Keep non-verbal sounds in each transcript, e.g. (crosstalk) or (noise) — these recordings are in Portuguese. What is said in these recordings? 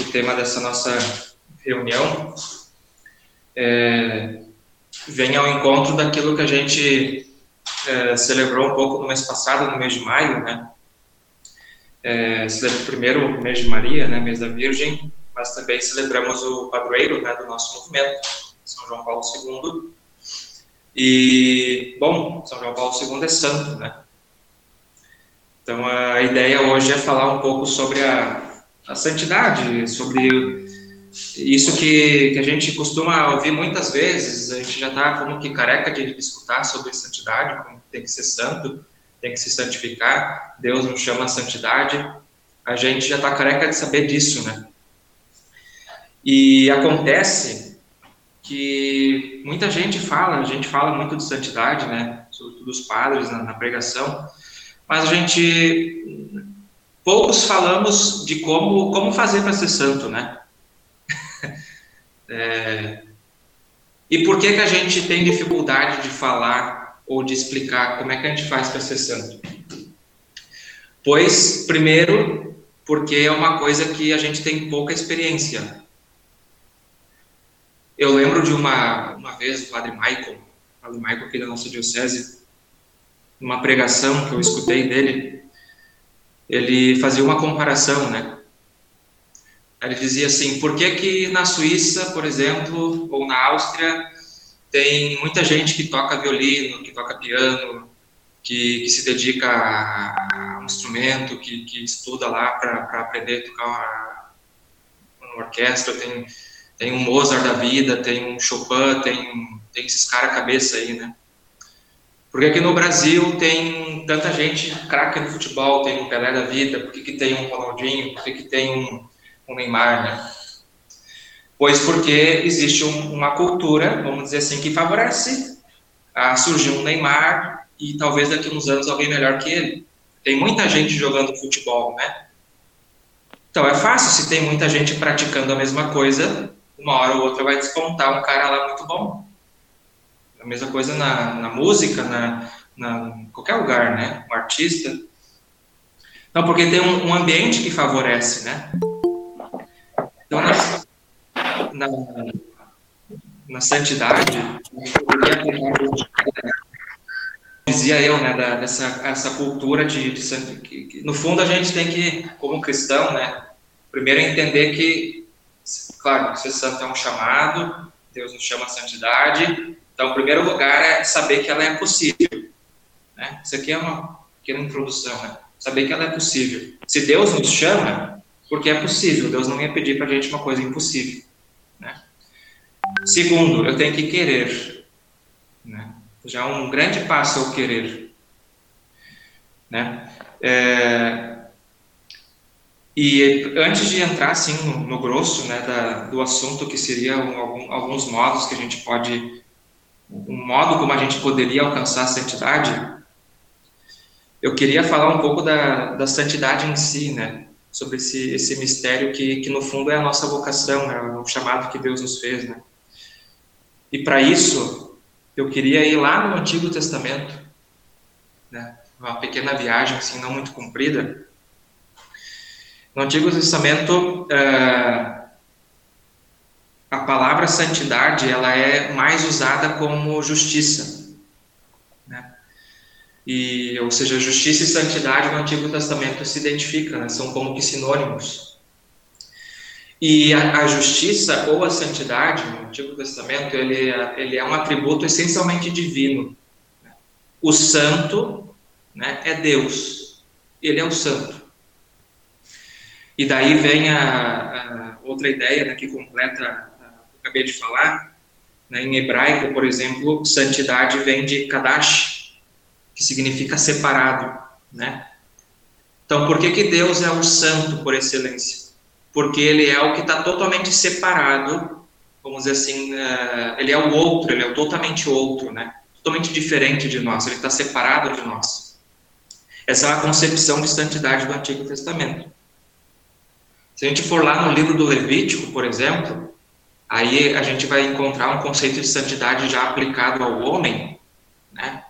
o tema dessa nossa reunião é, vem ao encontro daquilo que a gente é, celebrou um pouco no mês passado, no mês de maio, né? É, primeiro o mês de Maria, né, mês da Virgem, mas também celebramos o padroeiro né, do nosso movimento, São João Paulo II. E, bom, São João Paulo II é santo, né? Então a ideia hoje é falar um pouco sobre a, a santidade, sobre isso que, que a gente costuma ouvir muitas vezes, a gente já está como que careca de escutar sobre santidade, como tem que ser santo, tem que se santificar, Deus nos chama a santidade, a gente já está careca de saber disso, né? E acontece que muita gente fala, a gente fala muito de santidade, né? Sobretudo os padres na, na pregação, mas a gente poucos falamos de como como fazer para ser santo, né? (laughs) é, e por que que a gente tem dificuldade de falar ou de explicar como é que a gente faz para ser santo? Pois primeiro porque é uma coisa que a gente tem pouca experiência eu lembro de uma, uma vez o padre Michael, o padre Michael aqui da nossa diocese, numa pregação que eu escutei dele, ele fazia uma comparação, né? Ele dizia assim, por que que na Suíça, por exemplo, ou na Áustria, tem muita gente que toca violino, que toca piano, que, que se dedica a, um instrumento, que, que estuda lá para aprender a tocar uma, uma orquestra, tem tem um Mozart da vida, tem um Chopin, tem, tem esses caras cabeça aí, né? Porque aqui no Brasil tem tanta gente craque no futebol, tem um Pelé da vida, por que, que tem um Ronaldinho, por que, que tem um, um Neymar, né? Pois porque existe um, uma cultura, vamos dizer assim, que favorece a surgir um Neymar e talvez daqui a uns anos alguém melhor que ele. Tem muita gente jogando futebol, né? Então é fácil se tem muita gente praticando a mesma coisa, uma hora ou outra vai despontar um cara lá muito bom. A mesma coisa na, na música, na, na, em qualquer lugar, né? Um artista. Não, porque tem um, um ambiente que favorece, né? Então, na, na, na santidade, dizia eu, né, da, dessa essa cultura de, de que, que, no fundo a gente tem que, como cristão, né, primeiro entender que Claro, ser santo é um chamado, Deus nos chama a santidade. Então, o primeiro lugar é saber que ela é possível. Né? Isso aqui é uma pequena introdução, né? Saber que ela é possível. Se Deus nos chama, porque é possível. Deus não ia pedir para a gente uma coisa impossível. Né? Segundo, eu tenho que querer. Né? Já é um grande passo ao querer. Né? É, e antes de entrar assim no, no grosso né, da, do assunto, que seria um, alguns modos que a gente pode, um modo como a gente poderia alcançar a santidade, eu queria falar um pouco da, da santidade em si, né, sobre esse, esse mistério que, que no fundo é a nossa vocação, é o chamado que Deus nos fez, né. E para isso, eu queria ir lá no Antigo Testamento, né, uma pequena viagem assim não muito comprida. No Antigo Testamento, uh, a palavra santidade ela é mais usada como justiça, né? E, ou seja, justiça e santidade no Antigo Testamento se identificam, né? são como que sinônimos. E a, a, justiça ou a santidade no Antigo Testamento ele, ele é um atributo essencialmente divino. Né? O santo né, é Deus, ele é o santo. E daí vem a, a outra ideia né, que completa, acabei de falar, né, em hebraico, por exemplo, santidade vem de kadash, que significa separado, né? Então, por que, que Deus é o santo por excelência? Porque ele é o que está totalmente separado, vamos dizer assim, uh, ele é o outro, ele é o totalmente outro, né? Totalmente diferente de nós, ele está separado de nós. Essa é a concepção de santidade do Antigo Testamento. Se a gente for lá no livro do Levítico, por exemplo, aí a gente vai encontrar um conceito de santidade já aplicado ao homem, né?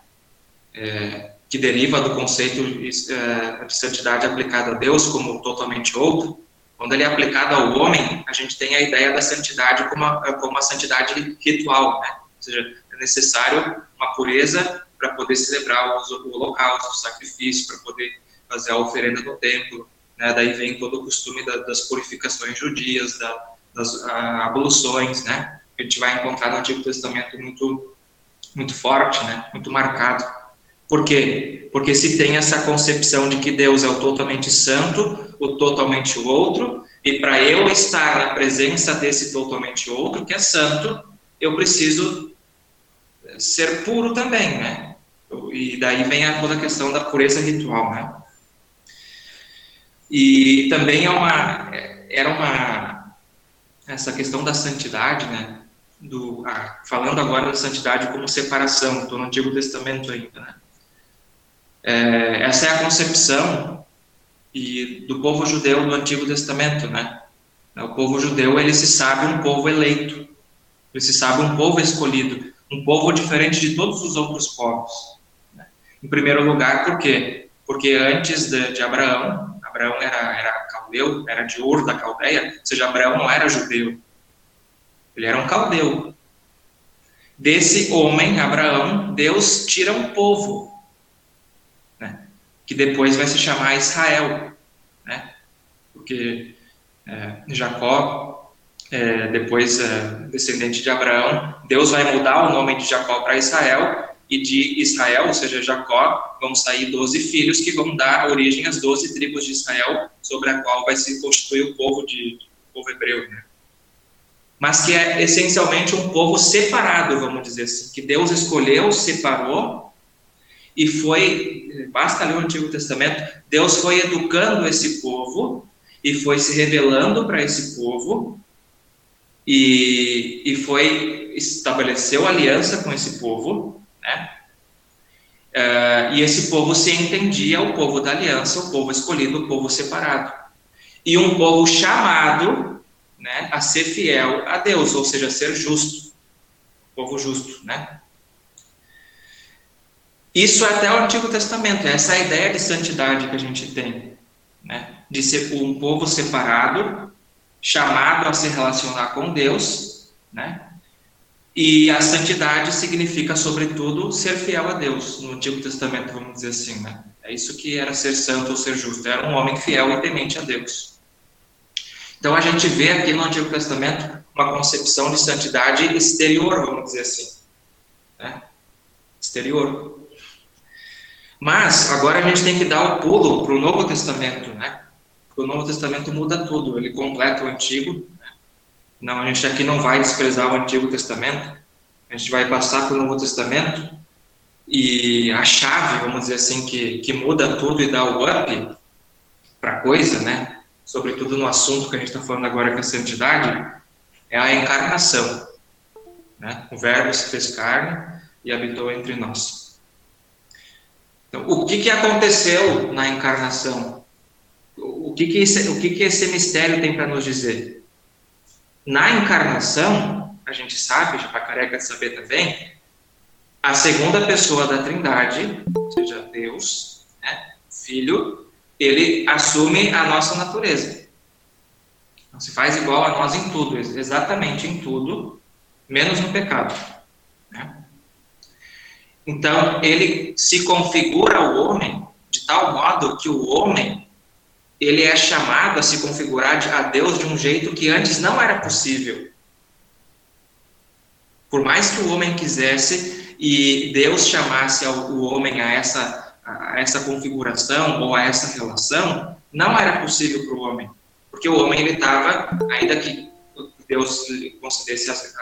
É, que deriva do conceito de, é, de santidade aplicado a Deus como totalmente outro, Quando ele é aplicado ao homem, a gente tem a ideia da santidade como uma, como uma santidade ritual, né? Ou seja, é necessário uma pureza para poder celebrar o holocausto, o sacrifício, para poder fazer a oferenda no templo. Né? Daí vem todo o costume da, das purificações judias, da, das a, abluções, né? A gente vai encontrar no Antigo Testamento muito, muito forte, né? Muito marcado. Por quê? Porque se tem essa concepção de que Deus é o totalmente santo, o totalmente outro, e para eu estar na presença desse totalmente outro, que é santo, eu preciso ser puro também, né? E daí vem a, toda a questão da pureza ritual, né? E também é uma, era uma, essa questão da santidade, né? Do, ah, falando agora da santidade como separação, estou no Antigo Testamento ainda, né? É, essa é a concepção e do povo judeu do Antigo Testamento, né? O povo judeu ele se sabe um povo eleito, ele se sabe um povo escolhido, um povo diferente de todos os outros povos. Né? Em primeiro lugar, por quê? Porque antes de, de Abraão, Abraão era, era caldeu, era de Ur da Caldeia, ou seja, Abraão não era judeu, ele era um caldeu. Desse homem, Abraão, Deus tira um povo, que depois vai se chamar Israel, né? Porque é, Jacó, é, depois é, descendente de Abraão, Deus vai mudar o nome de Jacó para Israel e de Israel, ou seja, Jacó, vão sair doze filhos que vão dar origem às doze tribos de Israel, sobre a qual vai se constituir o povo de o povo hebreu, né? Mas que é essencialmente um povo separado, vamos dizer assim, que Deus escolheu, separou e foi, basta ler o Antigo Testamento, Deus foi educando esse povo e foi se revelando para esse povo e, e foi estabeleceu aliança com esse povo, né? Uh, e esse povo se entendia o povo da aliança, o povo escolhido, o povo separado. E um povo chamado né, a ser fiel a Deus, ou seja, a ser justo. Povo justo, né? Isso é até o Antigo Testamento, é essa ideia de santidade que a gente tem, né? de ser um povo separado, chamado a se relacionar com Deus, né? E a santidade significa, sobretudo, ser fiel a Deus, no Antigo Testamento, vamos dizer assim, né? É isso que era ser santo ou ser justo, era um homem fiel e temente a Deus. Então a gente vê aqui no Antigo Testamento uma concepção de santidade exterior, vamos dizer assim, né? Exterior. Mas agora a gente tem que dar o pulo para o Novo Testamento, né? Porque o Novo Testamento muda tudo, ele completa o Antigo. Não, a gente aqui não vai desprezar o Antigo Testamento, a gente vai passar para o Novo Testamento e a chave, vamos dizer assim, que, que muda tudo e dá o up para coisa, né? Sobretudo no assunto que a gente está falando agora, que é a santidade, é a encarnação. Né? O Verbo se fez carne e habitou entre nós. Então, o que, que aconteceu na encarnação? O que, que, esse, o que, que esse mistério tem para nos dizer? Na encarnação, a gente sabe, já para careca de saber também, a segunda pessoa da Trindade, ou seja, Deus, né, Filho, ele assume a nossa natureza. Não se faz igual a nós em tudo, exatamente em tudo, menos no pecado. Né? Então, ele se configura o homem de tal modo que o homem ele é chamado a se configurar a Deus de um jeito que antes não era possível. Por mais que o homem quisesse e Deus chamasse o homem a essa, a essa configuração ou a essa relação, não era possível para o homem. Porque o homem ele estava, ainda que Deus concedesse,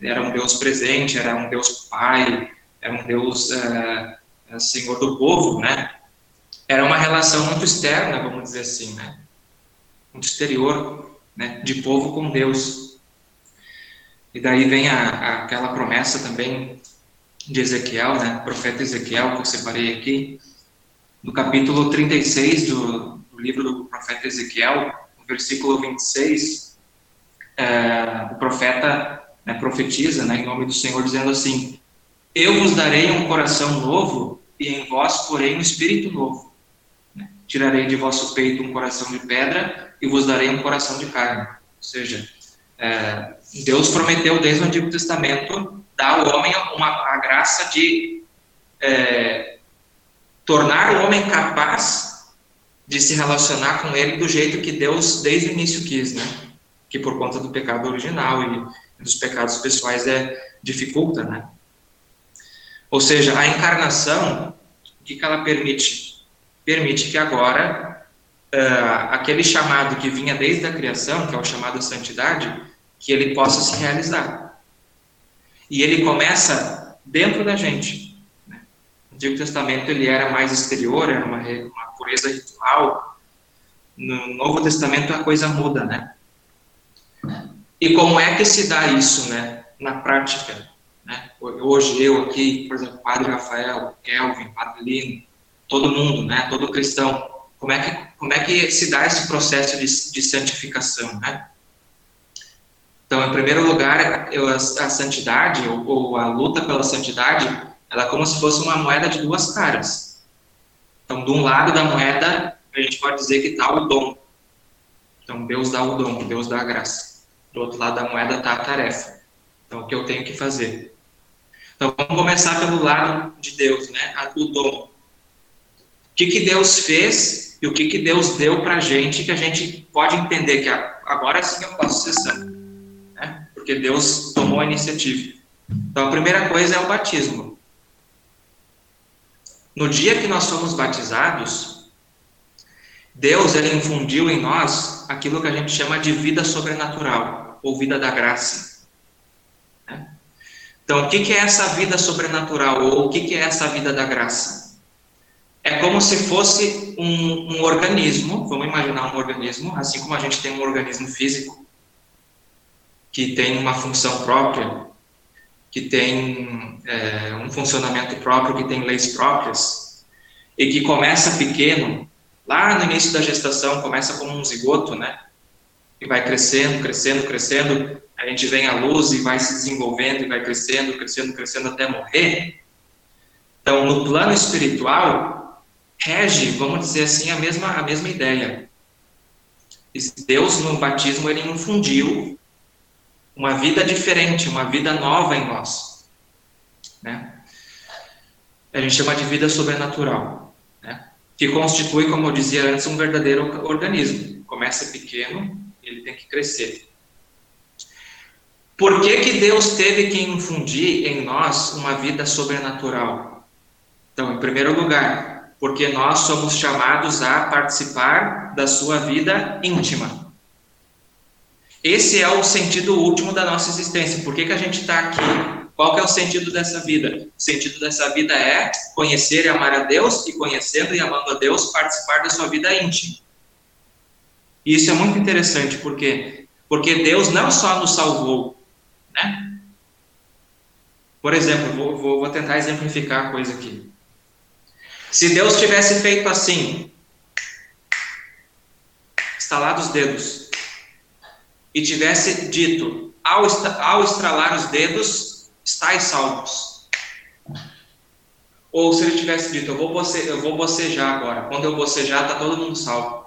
era um Deus presente, era um Deus pai, é um Deus é, é, senhor do povo, né? Era uma relação muito externa, vamos dizer assim, né? Muito exterior, né? De povo com Deus. E daí vem a, a, aquela promessa também de Ezequiel, né? Profeta Ezequiel, que eu separei aqui, no capítulo 36 do, do livro do profeta Ezequiel, no versículo 26, é, o profeta né, profetiza né, em nome do Senhor, dizendo assim: eu vos darei um coração novo e em vós porém um espírito novo. Tirarei de vosso peito um coração de pedra e vos darei um coração de carne. Ou seja, é, Deus prometeu desde o Antigo Testamento dar ao homem uma, a graça de é, tornar o homem capaz de se relacionar com ele do jeito que Deus desde o início quis, né? Que por conta do pecado original e dos pecados pessoais é dificulta, né? Ou seja, a encarnação, o que, que ela permite? Permite que agora uh, aquele chamado que vinha desde a criação, que é o chamado santidade, que ele possa se realizar. E ele começa dentro da gente. No Antigo Testamento ele era mais exterior, era uma, uma pureza ritual. No Novo Testamento a coisa muda, né? E como é que se dá isso, né? Na prática. Né? Hoje eu aqui, por exemplo, Padre Rafael, Kelvin, Padre Lino, todo mundo, né? Todo cristão. Como é que, como é que se dá esse processo de, de santificação, né? Então, em primeiro lugar, eu, a, a, santidade, ou, ou, a luta pela santidade, ela é como se fosse uma moeda de duas caras. Então, de um lado da moeda, a gente pode dizer que está o dom. Então, Deus dá o dom, Deus dá a graça. Do outro lado da moeda está a tarefa. Então, o que eu tenho que fazer? Então, vamos começar pelo lado de Deus, né? O dom. O que, que Deus fez e o que, que Deus deu para a gente que a gente pode entender que agora sim eu posso ser santo porque Deus tomou a iniciativa. Então, a primeira coisa é o batismo. No dia que nós somos batizados, Deus ele infundiu em nós aquilo que a gente chama de vida sobrenatural, ou vida da graça. Né? Então, o que é essa vida sobrenatural, ou o que é essa vida da graça? É como se fosse um, um organismo, vamos imaginar um organismo, assim como a gente tem um organismo físico, que tem uma função própria, que tem é, um funcionamento próprio, que tem leis próprias, e que começa pequeno, lá no início da gestação, começa como um zigoto, né? E vai crescendo, crescendo, crescendo, a gente vem à luz e vai se desenvolvendo, e vai crescendo, crescendo, crescendo até morrer. Então, no plano espiritual, rege, vamos dizer assim, a mesma, a mesma ideia. Deus, no batismo, ele infundiu uma vida diferente, uma vida nova em nós. Né? A gente chama de vida sobrenatural, né? que constitui, como eu dizia antes, um verdadeiro organismo. Começa pequeno, ele tem que crescer. Por que, que Deus teve que infundir em nós uma vida sobrenatural? Então, em primeiro lugar, porque nós somos chamados a participar da sua vida íntima. Esse é o sentido último da nossa existência. Por que, que a gente está aqui? Qual que é o sentido dessa vida? O sentido dessa vida é conhecer e amar a Deus e conhecendo e amando a Deus, participar da sua vida íntima. E isso é muito interessante, por quê? Porque Deus não só nos salvou, né? Por exemplo, vou, vou, vou tentar exemplificar a coisa aqui. Se Deus tivesse feito assim, estalado os dedos, e tivesse dito, ao, ao estralar os dedos, estáis salvos. Ou se ele tivesse dito, eu vou, boce, eu vou bocejar agora. Quando eu bocejar, está todo mundo salvo.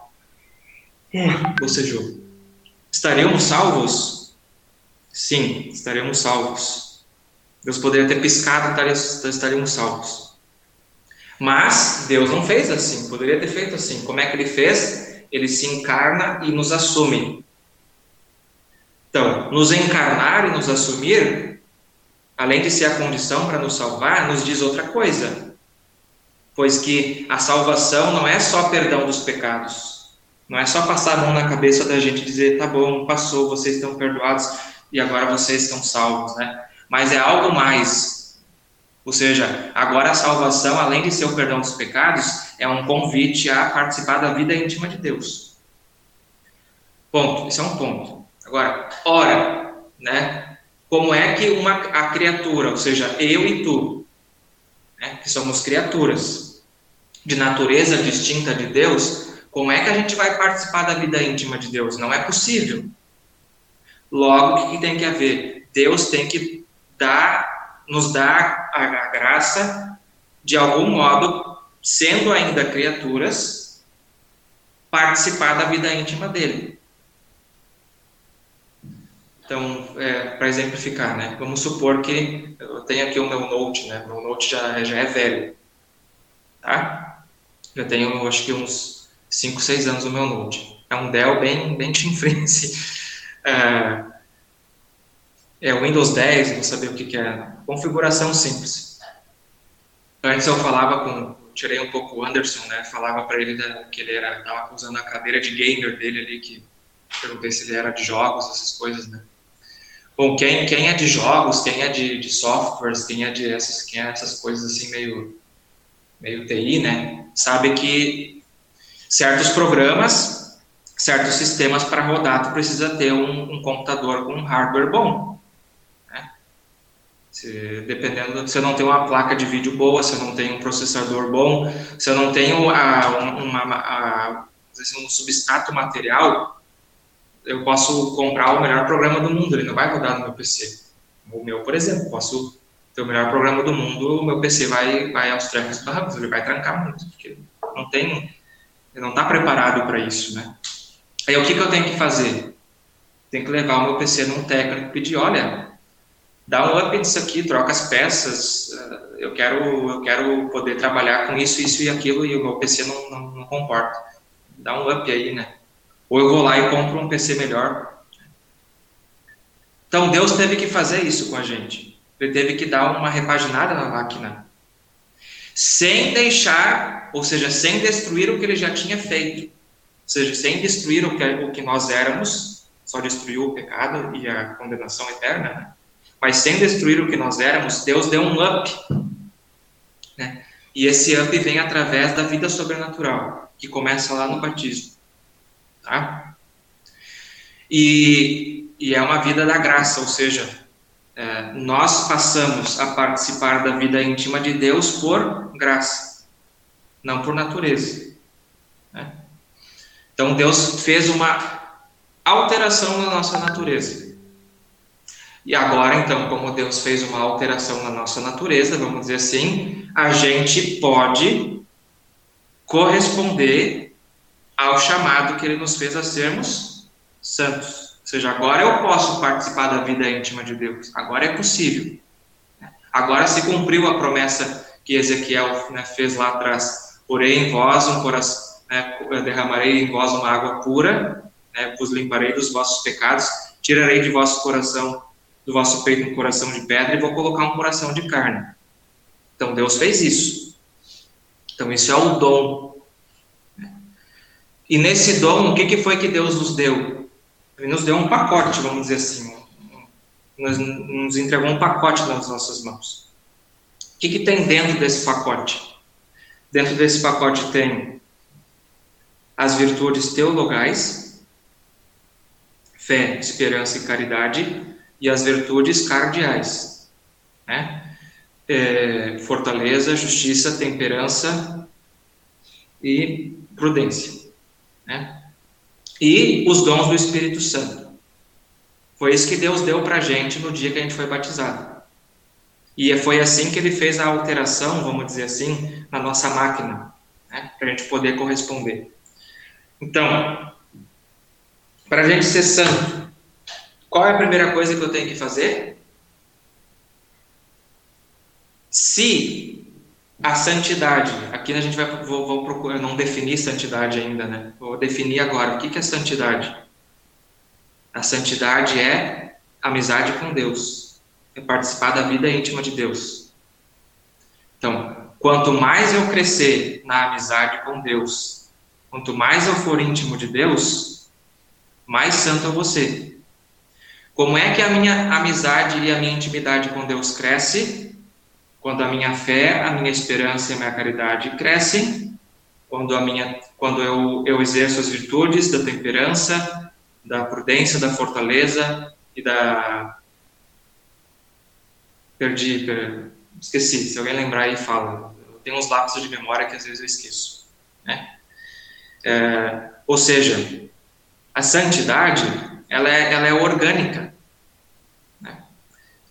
Bocejou. Estaríamos salvos? Sim, estaríamos salvos. Deus poderia ter piscado, estaríamos salvos. Mas Deus não fez assim, poderia ter feito assim. Como é que ele fez? Ele se encarna e nos assume. Então, nos encarnar e nos assumir, além de ser a condição para nos salvar, nos diz outra coisa. Pois que a salvação não é só perdão dos pecados. Não é só passar a mão na cabeça da gente e dizer, tá bom, passou, vocês estão perdoados e agora vocês estão salvos, né? Mas é algo mais. Ou seja, agora a salvação, além de ser o perdão dos pecados, é um convite a participar da vida íntima de Deus. Ponto. Esse é um ponto. Agora, ora, né? Como é que uma, a criatura, ou seja, eu e tu, né, que somos criaturas de natureza distinta de Deus, como é que a gente vai participar da vida íntima de Deus? Não é possível. Logo, o que tem que haver? Deus tem que dar, nos dar a, a graça, de algum modo, sendo ainda criaturas, participar da vida íntima dele. Então, é, para exemplificar, né? Vamos supor que eu tenho aqui o meu Note, né? Meu Note já, já é velho, tá? Já tenho, acho que uns 5, 6 anos o meu Note. É um Dell bem, bem (laughs) chinfrense. É, é o Windows 10, não saber o que, que é. Configuração simples. Antes eu falava com, tirei um pouco o Anderson, né? Falava para ele da, que ele era, estava usando a cadeira de gamer dele ali, que perguntei se ele era de jogos, essas coisas, né? Bom, quem, quem é de jogos, quem é de, de softwares, quem é de essas, quem é essas coisas assim meio, meio TI, né, sabe que certos programas, certos sistemas para rodar, tu precisa ter um, um computador com um hardware bom. Se, dependendo, você não tem uma placa de vídeo boa, você não tem um processador bom, você não tem a, uma, um substrato material eu posso comprar o melhor programa do mundo, ele não vai rodar no meu PC. O meu, por exemplo, posso ter o melhor programa do mundo, o meu PC vai, vai aos trancos barrancos, ele vai trancar muito, porque não tem, ele não está preparado para isso, né? Aí o que, que eu tenho que fazer? Tenho que levar o meu PC num técnico e pedir, olha, dá um up nisso aqui, troca as peças, eh, eu quero, eu quero poder trabalhar com isso, isso e aquilo, e o meu PC não, não, não comporta. Dá um up aí, né? Ou eu vou lá e compro um PC melhor. Então Deus teve que fazer isso com a gente. Ele teve que dar uma repaginada na máquina. Sem deixar, ou seja, sem destruir o que ele já tinha feito. Ou seja, sem destruir o que, o que nós éramos, só destruiu o pecado e a condenação eterna, né? Mas sem destruir o que nós éramos, Deus deu um up. Né? E esse up vem através da vida sobrenatural, que começa lá no batismo. Tá? E, e é uma vida da graça, ou seja, é, nós passamos a participar da vida íntima de Deus por graça, não por natureza. Né? Então Deus fez uma alteração na nossa natureza. E agora, então, como Deus fez uma alteração na nossa natureza, vamos dizer assim, a gente pode corresponder ao chamado que ele nos fez a sermos santos. Ou seja, agora eu posso participar da vida íntima de Deus. Agora é possível. Agora se cumpriu a promessa que Ezequiel né, fez lá atrás. Porém em vós um coração, né, derramarei em vós uma água pura, né, vos limparei dos vossos pecados, tirarei de vosso coração, do vosso peito um coração de pedra e vou colocar um coração de carne. Então Deus fez isso. Então isso é o dom e nesse dom, o que, que foi que Deus nos deu? Ele nos deu um pacote, vamos dizer assim. Nos, nos entregou um pacote nas nossas mãos. O que, que tem dentro desse pacote? Dentro desse pacote tem as virtudes teologais, fé, esperança e caridade, e as virtudes cardeais, né? É, fortaleza, justiça, temperança e prudência. Né? E os dons do Espírito Santo. Foi isso que Deus deu para a gente no dia que a gente foi batizado. E foi assim que ele fez a alteração, vamos dizer assim, na nossa máquina, né? para a gente poder corresponder. Então, para a gente ser santo, qual é a primeira coisa que eu tenho que fazer? Se a santidade. Aqui a gente vai vou, vou, procurar não definir santidade ainda, né? Vou definir agora. O que, é santidade? A santidade é amizade com Deus, é participar da vida íntima de Deus. Então, quanto mais eu crescer na amizade com Deus, quanto mais eu for íntimo de Deus, mais santo eu vou ser. Como é que a minha amizade e a minha intimidade com Deus cresce? Quando a minha fé, a minha esperança e a minha caridade crescem, quando, a minha, quando eu, eu exerço as virtudes da temperança, da prudência, da fortaleza e da. Perdi, per... esqueci. Se alguém lembrar aí, fala. Eu tenho uns lapsos de memória que às vezes eu esqueço. Né? É, ou seja, a santidade ela é, ela é orgânica. Né?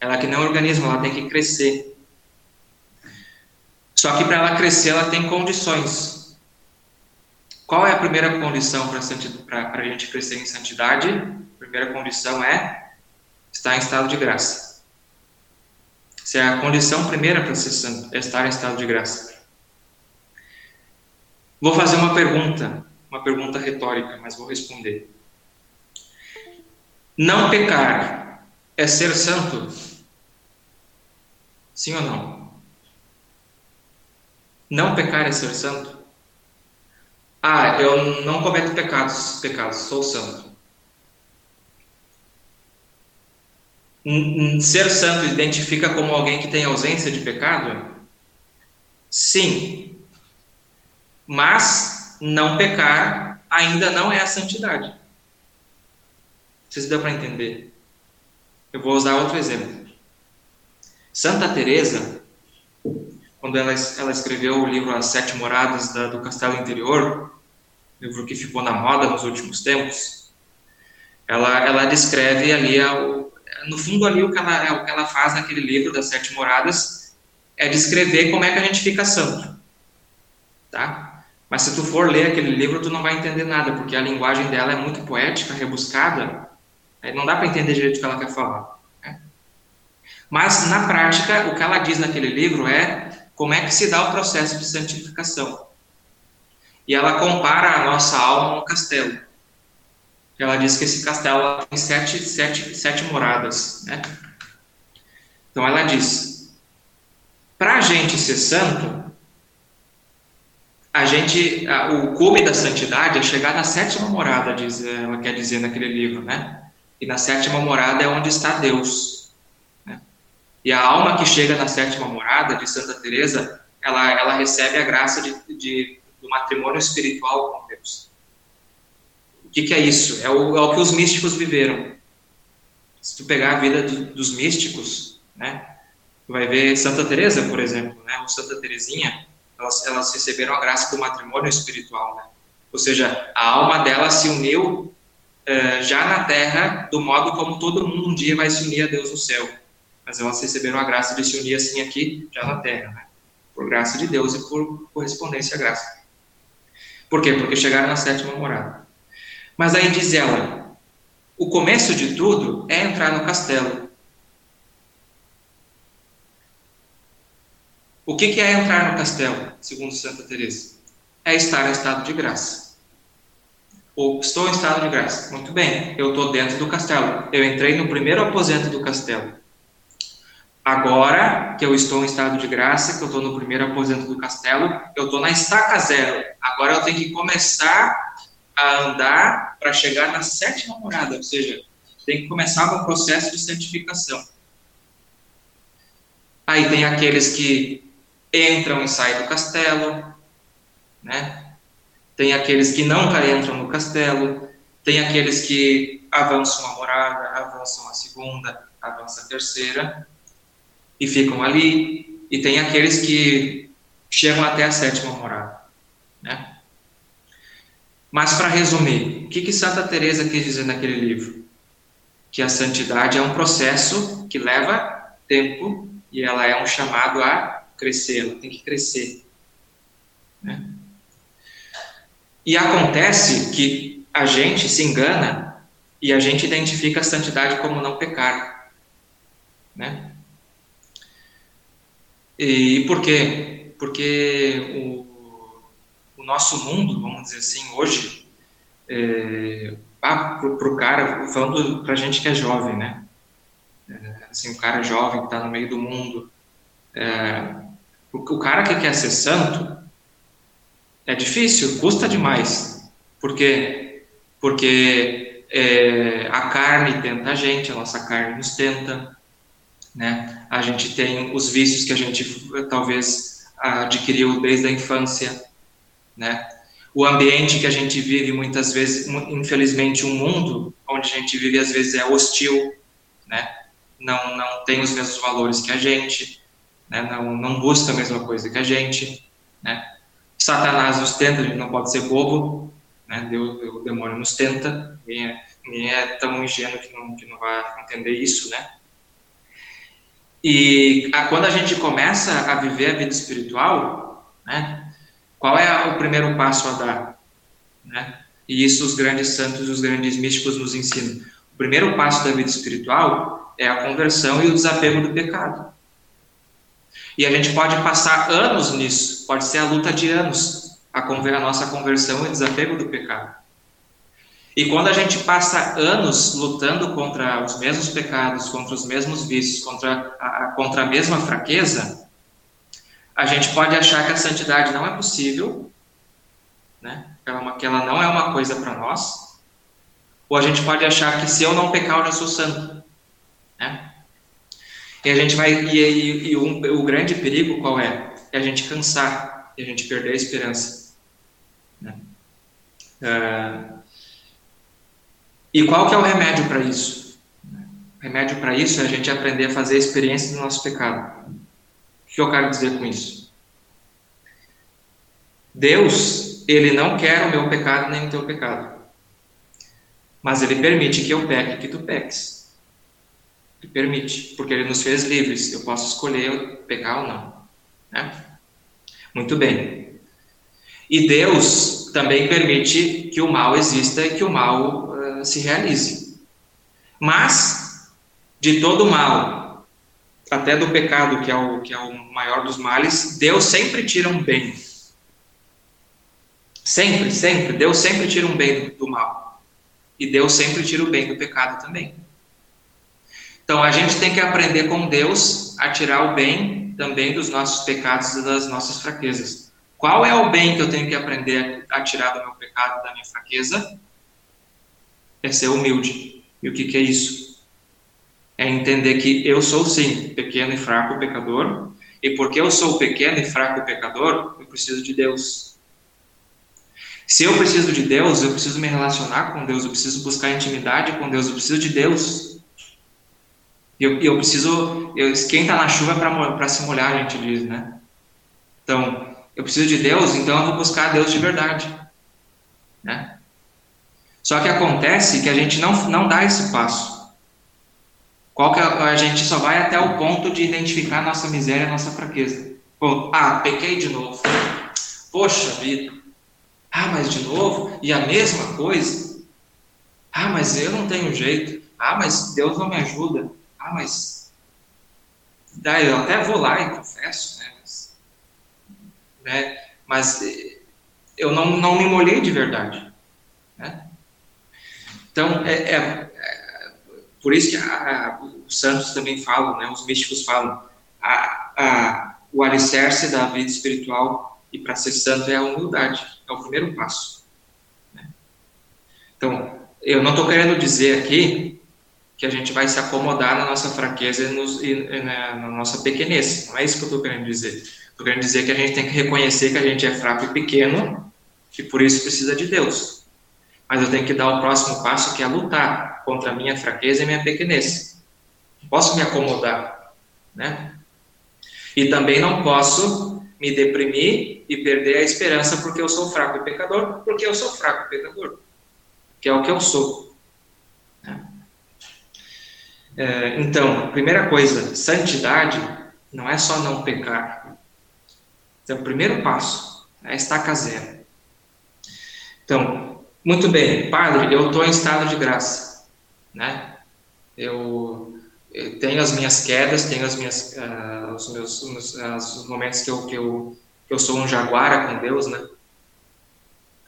Ela é que não é organismo, ela tem que crescer. Só que para ela crescer, ela tem condições. qual é a primeira condição para a gente crescer em santidade? A primeira condição é estar em estado de graça. Se é a condição primeira para ser santo, é estar em estado de graça. Vou fazer uma pergunta, uma pergunta retórica, mas vou responder. Não pecar é ser santo? Sim ou não? Não pecar é ser santo? Ah, eu não cometo pecados, pecados, sou santo. Ser santo identifica como alguém que tem ausência de pecado? Sim. Mas não pecar ainda não é a santidade. Vocês dão para entender? Eu vou usar outro exemplo. Santa Teresa, quando ela, ela escreveu o livro As Sete Moradas da, do Castelo Interior, livro que ficou na moda nos últimos tempos, ela, ela descreve ali, no fundo ali o que, ela, o que ela faz naquele livro das Sete Moradas é descrever como é que a gente fica santo, tá? Mas se tu for ler aquele livro, tu não vai entender nada, porque a linguagem dela é muito poética, rebuscada, não dá para entender direito o que ela quer falar. Né? Mas, na prática, o que ela diz naquele livro é como é que se dá o processo de santificação. E ela compara a nossa alma a um castelo. Ela diz que esse castelo tem sete, sete, sete moradas. Né? Então, ela diz: para a gente ser santo, a gente, o cume da santidade é chegar na sétima morada, diz, ela quer dizer naquele livro, né? E na sétima morada é onde está Deus. Né? E a alma que chega na sétima morada de Santa Teresa, ela, ela recebe a graça de, de do matrimônio espiritual com Deus. O que, que é isso? É o, é o, que os místicos viveram. Se tu pegar a vida do, dos místicos, né, tu vai ver Santa Teresa, por exemplo, né, ou Santa Teresinha, elas, elas receberam a graça do matrimônio espiritual, né? Ou seja, a alma dela se uniu uh, já na terra, do modo como todo mundo um dia vai se unir a Deus no céu. Mas elas receberam a graça de se unir assim aqui, já na terra, né? por graça de Deus e por correspondência à graça. Por quê? Porque chegaram na sétima morada. Mas aí diz ela: o começo de tudo é entrar no castelo. O que, que é entrar no castelo, segundo Santa Teresa? É estar em estado de graça ou estou em estado de graça. Muito bem, eu estou dentro do castelo. Eu entrei no primeiro aposento do castelo. Agora que eu estou em estado de graça, que eu estou no primeiro aposento do castelo, eu estou na estaca zero. Agora eu tenho que começar a andar para chegar na sétima morada, ou seja, tem que começar um processo de santificação. Aí tem aqueles que entram e saem do castelo, né? Tem aqueles que nunca entram no castelo, tem aqueles que avançam a morada, avançam a segunda, avançam a terceira e ficam ali, e tem aqueles que chegam até a sétima morada, né? Mas para resumir, o que, que Santa Teresa quis dizer naquele livro? Que a santidade é um processo que leva tempo e ela é um chamado a crescer, ela tem que crescer, né? E acontece que a gente se engana e a gente identifica a santidade como não pecar. Né? E por quê? Porque o, o nosso mundo, vamos dizer assim, hoje, é, para o cara, falando para a gente que é jovem, né? É, assim, o cara jovem que está no meio do mundo, é, o, o cara que quer ser santo, é difícil, custa demais. Por quê? Porque é, a carne tenta a gente, a nossa carne nos tenta, né? A gente tem os vícios que a gente talvez adquiriu desde a infância, né? O ambiente que a gente vive muitas vezes, infelizmente, um mundo onde a gente vive às vezes é hostil, né? Não não tem os mesmos valores que a gente, né? Não não busca a mesma coisa que a gente, né? Satanás nos tenta, a gente não pode ser bobo, né? Deus, o demônio nos tenta, ninguém é, ninguém é tão ingênuo que não, que não vai entender isso, né? E a, quando a gente começa a viver a vida espiritual, né? Qual é o primeiro passo a dar? né? E isso os grandes santos os grandes místicos nos ensinam. O primeiro passo da vida espiritual é a conversão e o desapego do pecado. E a gente pode passar anos nisso, pode ser a luta de anos, a, a nossa conversão e desapego do pecado. E quando a gente passa anos lutando contra os mesmos pecados, contra os mesmos vícios, contra a, contra a mesma fraqueza, a gente pode achar que a santidade não é possível, né? que, ela, que ela não é uma coisa para nós, ou a gente pode achar que se eu não pecar, eu já sou santo. Né? E a gente vai. E, e, e o, o, grande perigo qual é? É a gente cansar e a gente perder a esperança. Né? Uh, e qual que é o remédio para isso? O remédio para isso é a gente aprender a fazer a experiência do nosso pecado. O que eu quero dizer com isso? Deus, ele não quer o meu pecado nem o teu pecado. Mas ele permite que eu peque, que tu peques. Ele permite, porque ele nos fez livres. Eu posso escolher pecar ou não. Né? Muito bem. E Deus também permite que o mal exista e que o mal uh, se realize. Mas, de todo mal, até do pecado, que é, o, que é o maior dos males, Deus sempre tira um bem. Sempre, sempre. Deus sempre tira um bem do, do mal. E Deus sempre tira o bem do pecado também. Então a gente tem que aprender com Deus a tirar o bem também dos nossos pecados e das nossas fraquezas. Qual é o bem que eu tenho que aprender a tirar do meu pecado, da minha fraqueza? É ser humilde. E o que, que é isso? É entender que eu sou sim pequeno e fraco pecador, e porque eu sou pequeno e fraco pecador, eu preciso de Deus. Se eu preciso de Deus, eu preciso me relacionar com Deus, eu preciso buscar intimidade com Deus, eu preciso de Deus. Eu, eu preciso. Eu, quem está na chuva é para se molhar, a gente diz, né? Então, eu preciso de Deus, então eu vou buscar Deus de verdade. Né? Só que acontece que a gente não, não dá esse passo. Qual que a, é, a gente só vai até o ponto de identificar nossa miséria, nossa fraqueza. Ah, pequei de novo. Poxa vida. Ah, mas de novo? E a mesma coisa? Ah, mas eu não tenho jeito. Ah, mas Deus não me ajuda. Ah, mas. Daí eu até vou lá e confesso, né? Mas, né? mas eh, eu não, não me molhei de verdade. Né? Então, é, é, é, por isso que a, a, os santos também falam, né? os místicos falam, a, a, o alicerce da vida espiritual e para ser santo é a humildade, é o primeiro passo. Né? Então, eu não estou querendo dizer aqui que a gente vai se acomodar na nossa fraqueza e, nos, e na, na, nossa pequenez. Não é isso que eu estou querendo dizer. Estou querendo dizer que a gente tem que reconhecer que a gente é fraco e pequeno, que por isso precisa de Deus. Mas eu tenho que dar o próximo passo, que é lutar contra a minha fraqueza e minha pequenez. Não posso me acomodar, né? E também não posso me deprimir e perder a esperança porque eu sou fraco e pecador, porque eu sou fraco e pecador, que é o que eu sou. É, então, primeira coisa, santidade não é só não pecar. Então, o primeiro passo é estaca zero. Então, muito bem, padre, eu estou em estado de graça, né? Eu, eu, tenho as minhas quedas, tenho as minhas, uh, os meus, os momentos que eu, que eu, que eu sou um jaguara com Deus, né?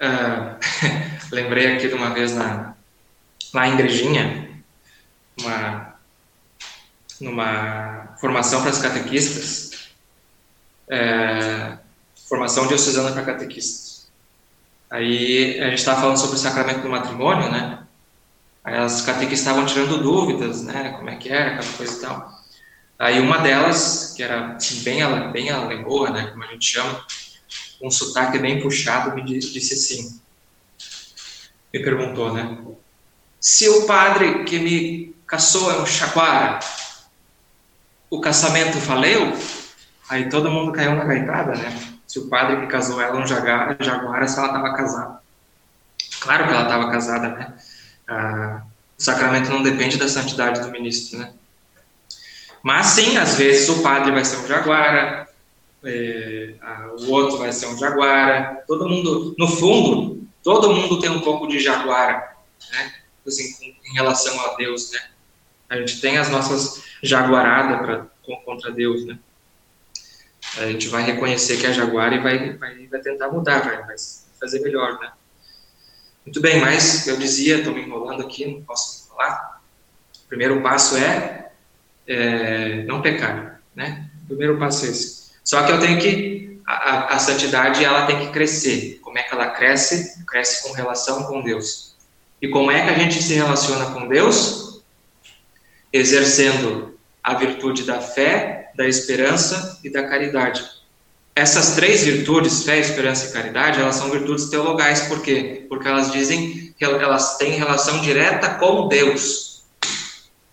Uh, (laughs) lembrei aqui de uma vez na, lá em Igrejinha, uma numa formação para os catequistas, é, formação diocesana para catequistas. Aí a gente estava falando sobre o sacramento do matrimônio, né? Aí as catequistas estavam tirando dúvidas, né? Como é que era, aquela coisa e tal. Aí uma delas, que era assim, bem, bem alegoa, né? Como a gente chama, um sotaque bem puxado, me disse, assim, me perguntou, né? Se o padre que me caçou é um chaguara, o casamento valeu, aí todo mundo caiu na gaitada, né? Se o padre que casou ela um jaguara, jaguara se ela estava casada. Claro que ela estava casada, né? Ah, o sacramento não depende da santidade do ministro, né? Mas sim, às vezes o padre vai ser um jaguara, é, o outro vai ser um jaguara, todo mundo, no fundo, Todo mundo tem um pouco de jaguara, né? Assim, em relação a Deus, né? A gente tem as nossas jaguaradas contra Deus, né? A gente vai reconhecer que é jaguara e vai, vai, vai tentar mudar, vai, vai fazer melhor, né? Muito bem, mas eu dizia, estou me enrolando aqui, não posso falar. O primeiro passo é, é não pecar, né? O primeiro passo é esse. Só que eu tenho que a, a, santidade ela tem que crescer. Como é que ela cresce? Cresce com relação com Deus. E como é que a gente se relaciona com Deus? Exercendo a virtude da fé, da esperança e da caridade. Essas três virtudes, fé, esperança e caridade, elas são virtudes teologais, por quê? Porque elas dizem que elas têm relação direta com Deus.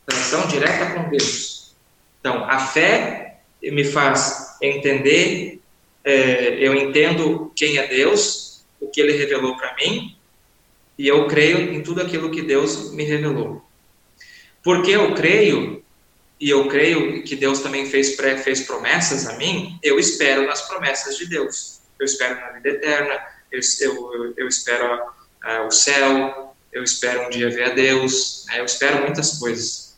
Relação direta com Deus. Então, a fé me faz entender é, eu entendo quem é Deus, o que Ele revelou para mim, e eu creio em tudo aquilo que Deus me revelou. Porque eu creio, e eu creio que Deus também fez, pré, fez promessas a mim, eu espero nas promessas de Deus. Eu espero na vida eterna, eu, eu, eu espero uh, o céu, eu espero um dia ver a Deus, né? eu espero muitas coisas.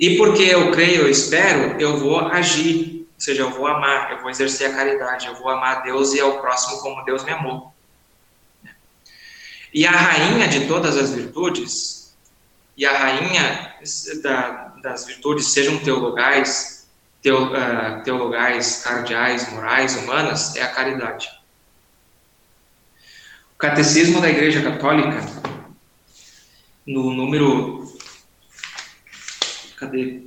E porque eu creio, eu espero, eu vou agir ou seja, eu vou amar, eu vou exercer a caridade, eu vou amar a Deus e ao próximo como Deus me amou. E a rainha de todas as virtudes, e a rainha da, das virtudes, sejam teologais, teo, uh, teologais, cardeais, morais, humanas, é a caridade. O Catecismo da Igreja Católica, no número. Cadê?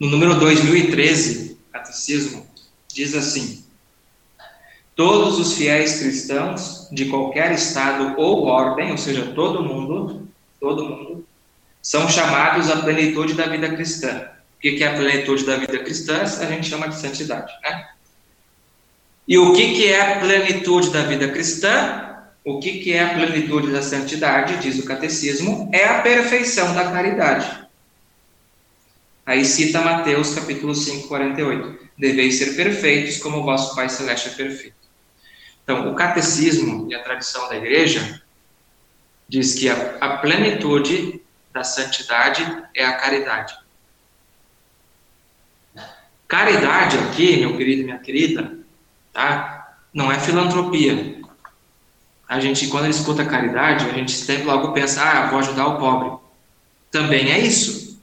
no número 2013, Catecismo, diz assim: Todos os fiéis cristãos de qualquer estado ou ordem, ou seja, todo mundo, todo mundo, são chamados à plenitude da vida cristã. O que é a plenitude da vida cristã? A gente chama de santidade, né? E o que é a plenitude da vida cristã? O que, é a plenitude da santidade, diz o catecismo, é a perfeição da caridade. Aí cita Mateus capítulo 5, 48. Deveis ser perfeitos como o vosso Pai Celeste é perfeito. Então, o catecismo e a tradição da igreja diz que a, a plenitude da santidade é a caridade. Caridade aqui, meu querido e minha querida, tá? não é filantropia a gente, quando escuta caridade, a gente sempre logo pensa, ah, vou ajudar o pobre. Também é isso.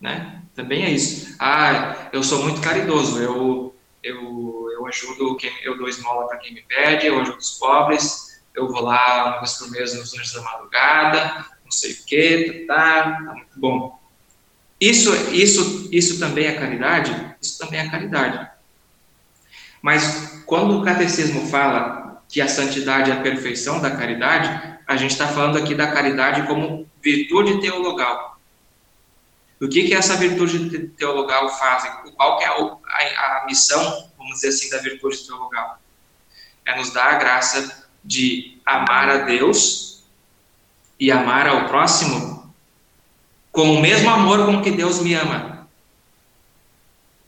Né? Também é isso. Ah, eu sou muito caridoso, eu, eu, eu ajudo, quem, eu dou esmola para quem me pede, eu ajudo os pobres, eu vou lá uma vez por mês nos anjos da madrugada, não sei o que, tá, tá, tá muito bom. Isso, isso, isso também é caridade? Isso também é caridade. Mas quando o catecismo fala que a santidade é a perfeição da caridade, a gente está falando aqui da caridade como virtude teologal. O que, que essa virtude teologal faz? Qual é a, a, a missão, vamos dizer assim, da virtude teologal? É nos dar a graça de amar a Deus e amar ao próximo com o mesmo amor com que Deus me ama.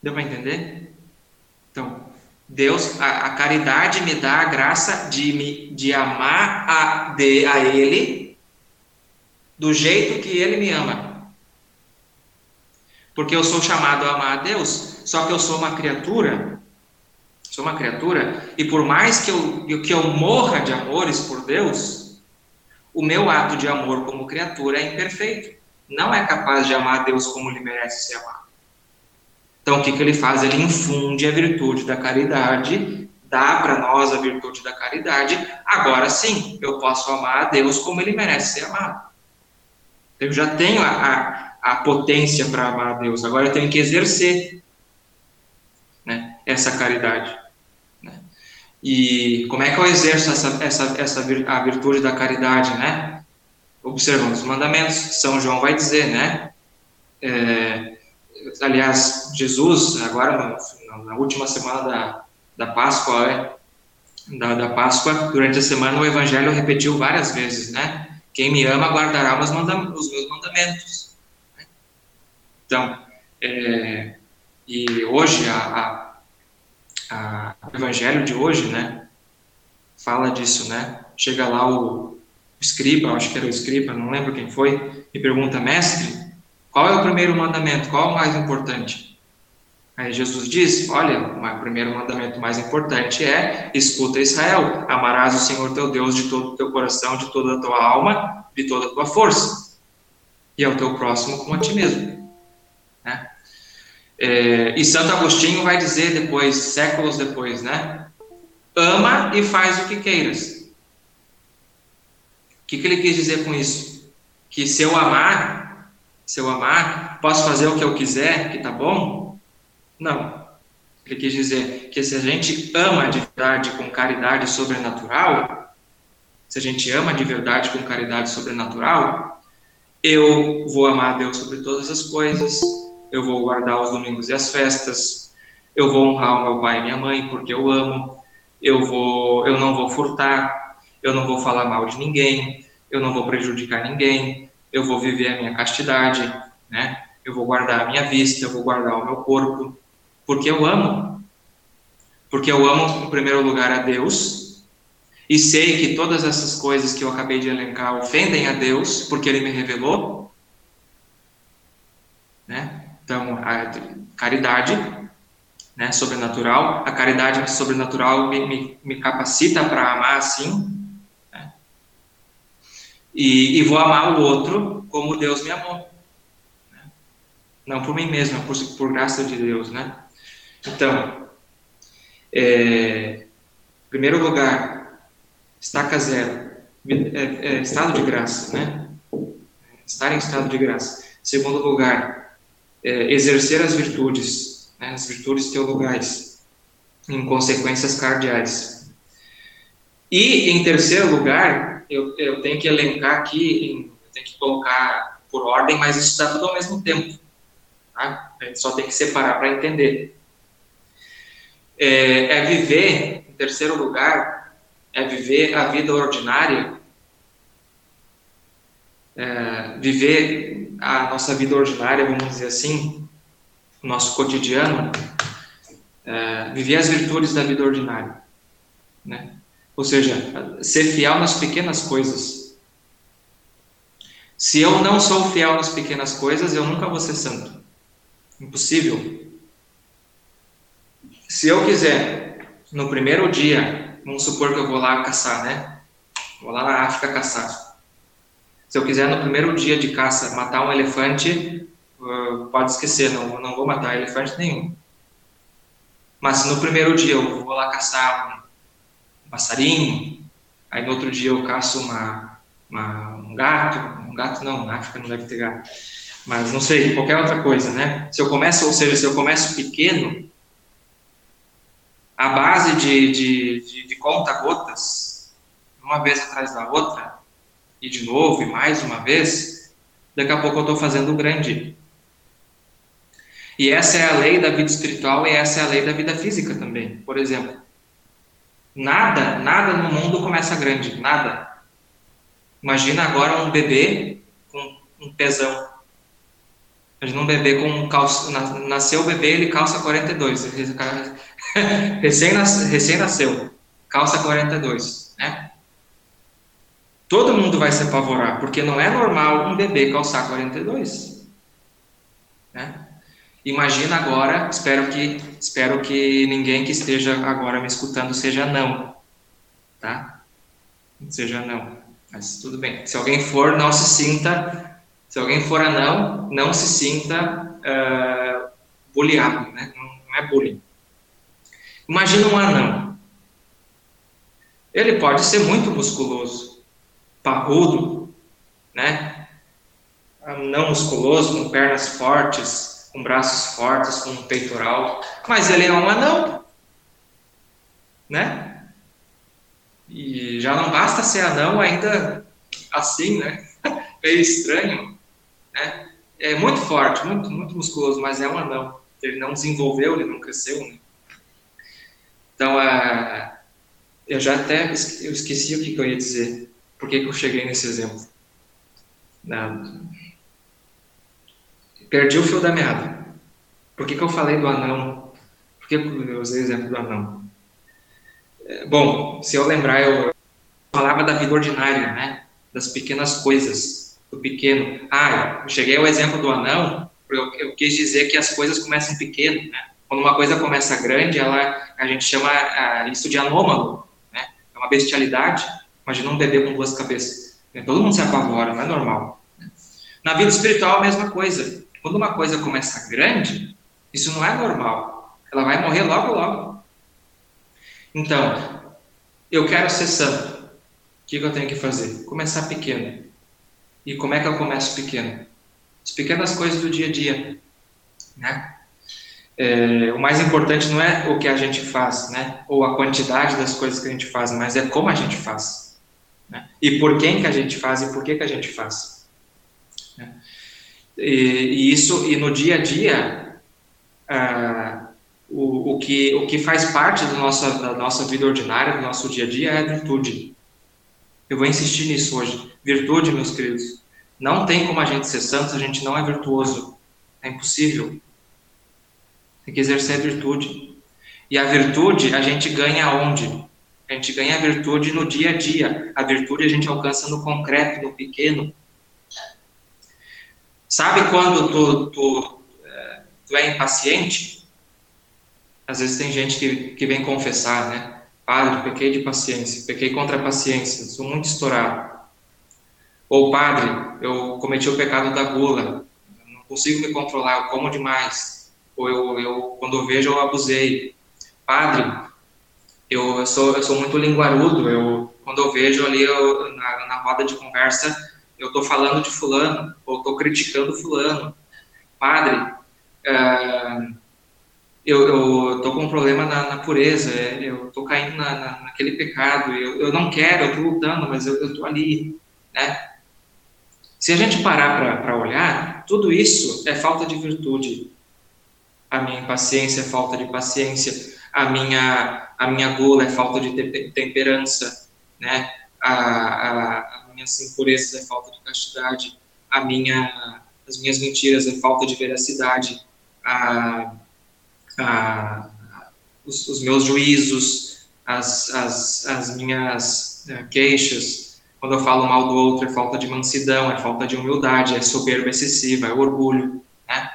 Deu para entender? Então, Deus, a, a, caridade me dá a graça de, me, de amar a, de, a Ele do jeito que Ele me ama. Porque eu sou chamado a amar a Deus, só que eu sou uma criatura, sou uma criatura, e por mais que eu, que eu morra de amores por Deus, o meu ato de amor como criatura é imperfeito. Não é capaz de amar a Deus como Ele merece ser amado. Então, o que, que ele faz? Ele infunde a virtude da caridade, dá para nós a virtude da caridade. Agora sim, eu posso amar a Deus como ele merece ser amado. Eu já tenho a, a, a potência para amar a Deus, agora eu tenho que exercer né, essa caridade. E como é que eu exerço essa, essa, essa a virtude da caridade, né? Observando os mandamentos, São João vai dizer, né? É, aliás, Jesus, agora no, na última semana da, da Páscoa, é, da, da Páscoa, durante a semana, o Evangelho repetiu várias vezes, né? Quem me ama guardará os meus mandamentos. Então, é, e hoje a, a, a, o evangelho de hoje, né, fala disso, né? Chega lá o, o escriba, acho que era o escriba, não lembro quem foi, e pergunta, mestre, qual é o primeiro mandamento? Qual é o mais importante? Aí Jesus diz: Olha, o primeiro mandamento mais importante é: escuta Israel, amarás o Senhor teu Deus de todo o teu coração, de toda a tua alma, de toda a tua força, e ao teu próximo como a ti mesmo. É, e Santo Agostinho vai dizer depois, séculos depois, né? Ama e faz o que queiras. O que, que ele quis dizer com isso? Que se eu amar, se eu amar, posso fazer o que eu quiser, que tá bom? Não. Ele quis dizer que se a gente ama de verdade com caridade sobrenatural, se a gente ama de verdade com caridade sobrenatural, eu vou amar a Deus sobre todas as coisas, eu vou guardar os domingos e as festas, eu vou honrar o meu pai e minha mãe porque eu amo, eu vou, eu não vou furtar, eu não vou falar mal de ninguém, eu não vou prejudicar ninguém, eu vou viver a minha castidade, né? Eu vou guardar a minha vista, eu vou guardar o meu corpo, porque eu amo. Porque eu amo, em primeiro lugar, a Deus, e sei que todas essas coisas que eu acabei de elencar ofendem a Deus, porque Ele me revelou. Né? Então, a caridade né, sobrenatural, a caridade sobrenatural me, me, me capacita para amar assim, né? e, e, vou amar o outro como Deus me amou. Né? Não por mim mesmo, por, por graça de Deus, né? Então, é, em primeiro lugar, estaca zero, é, é, estado de graça, né? Estar em estado de graça. Segundo lugar, é, exercer as virtudes, né, as virtudes teologais, em consequências cardeais. E, em terceiro lugar, eu, eu tenho que elencar aqui, eu tenho que colocar por ordem, mas isso está tudo ao mesmo tempo. Tá? A gente só tem que separar para entender. É, é viver, em terceiro lugar, é viver a vida ordinária é, viver a nossa vida ordinária, vamos dizer assim, o nosso cotidiano, é, viver as virtudes da vida ordinária, né? Ou seja, ser fiel nas pequenas coisas. Se eu não sou fiel nas pequenas coisas, eu nunca vou ser santo. Impossível. Se eu quiser, no primeiro dia, vamos supor que eu vou lá caçar, né? Vou lá na África caçar. Se eu quiser no primeiro dia de caça matar um elefante, uh, pode esquecer, não, não vou matar elefante nenhum. Mas se no primeiro dia eu vou lá caçar um passarinho, aí no outro dia eu caço uma, uma, um gato, um gato não, na África não deve ter gato, mas não sei, qualquer outra coisa, né? Se eu começo, ou seja, se eu começo pequeno, a base de, de, de, de conta-gotas, uma vez atrás da outra, e de novo, e mais uma vez, daqui a pouco eu estou fazendo grande. E essa é a lei da vida espiritual e essa é a lei da vida física também. Por exemplo, nada, nada no mundo começa grande, nada. Imagina agora um bebê com um pesão. Imagina um bebê com calça, nasceu o bebê, ele calça 42. Recém, recém nasceu, calça 42, né? Todo mundo vai se apavorar, porque não é normal um bebê calçar 42. Né? Imagina agora, espero que, espero que ninguém que esteja agora me escutando seja não, tá? Seja não, mas tudo bem. Se alguém for, não se sinta, se alguém for anão, não se sinta uh, né? Não, não é bullying. Imagina um anão. Ele pode ser muito musculoso, parrudo, né? Não musculoso, com pernas fortes, com braços fortes, com um peitoral, mas ele é um anão, né? E já não basta ser anão ainda assim, né? Meio (laughs) estranho, né? É muito forte, muito, muito musculoso, mas é um anão. Ele não desenvolveu, ele não cresceu, né? Então, uh, eu já até eu esqueci o que, que eu ia dizer. Por que, que eu cheguei nesse exemplo? Perdi o fio da meada. Por que, que eu falei do anão? Por que eu usei o exemplo do anão? É, bom, se eu lembrar, eu falava da vida ordinária, né? Das pequenas coisas, do pequeno. Ah, eu cheguei ao exemplo do anão, eu, eu quis dizer que as coisas começam pequeno, né? Quando uma coisa começa grande, ela, a gente chama ah, isso de anômalo, né? É uma bestialidade. Imagina um bebê com duas cabeças. Todo mundo se apavora, não é normal. Né? Na vida espiritual, a mesma coisa. Quando uma coisa começa grande, isso não é normal. Ela vai morrer logo, logo. Então, eu quero ser santo. O que, eu tenho que fazer? Começar pequeno. E como é que eu começo pequeno? As pequenas coisas do dia a dia. Né? É, o mais importante não é o que a gente faz, né? ou a quantidade das coisas que a gente faz, mas é como a gente faz. Né? E por quem que a gente faz e por que, que a gente faz. Né? E, e, isso, e no dia a dia, ah, o, o, que, o que faz parte do nossa, da nossa vida ordinária, do nosso dia a dia, é a virtude. Eu vou insistir nisso hoje. Virtude, meus queridos. Não tem como a gente ser santo se a gente não é virtuoso. É impossível. Tem que exercer a virtude. E a virtude a gente ganha onde? A gente ganha a virtude no dia a dia. A virtude a gente alcança no concreto, no pequeno. Sabe quando tu, tu, é, tu é impaciente? Às vezes tem gente que, que vem confessar, né? Padre, pequei de paciência, pequei contra a paciência, sou muito estourado. Ou, padre, eu cometi o pecado da gula, não consigo me controlar, eu como demais. Ou eu, eu quando eu vejo, eu abusei. Padre, eu, eu, sou, eu sou muito linguarudo, eu, quando eu vejo ali eu, na, na roda de conversa, eu estou falando de fulano, ou estou criticando fulano. Padre, uh, eu estou com um problema na, na pureza, eu estou caindo na, na, naquele pecado, eu, eu não quero, eu estou lutando, mas eu estou ali, né? Se a gente parar para olhar, tudo isso é falta de virtude. A minha impaciência é falta de paciência, a minha, a minha gula é falta de temperança, né? a, a, a minha impureza é falta de castidade, a minha, as minhas mentiras é falta de veracidade, a, a, os, os meus juízos, as, as, as minhas uh, queixas, quando eu falo mal do outro, é falta de mansidão, é falta de humildade, é soberba excessiva, é orgulho. Né?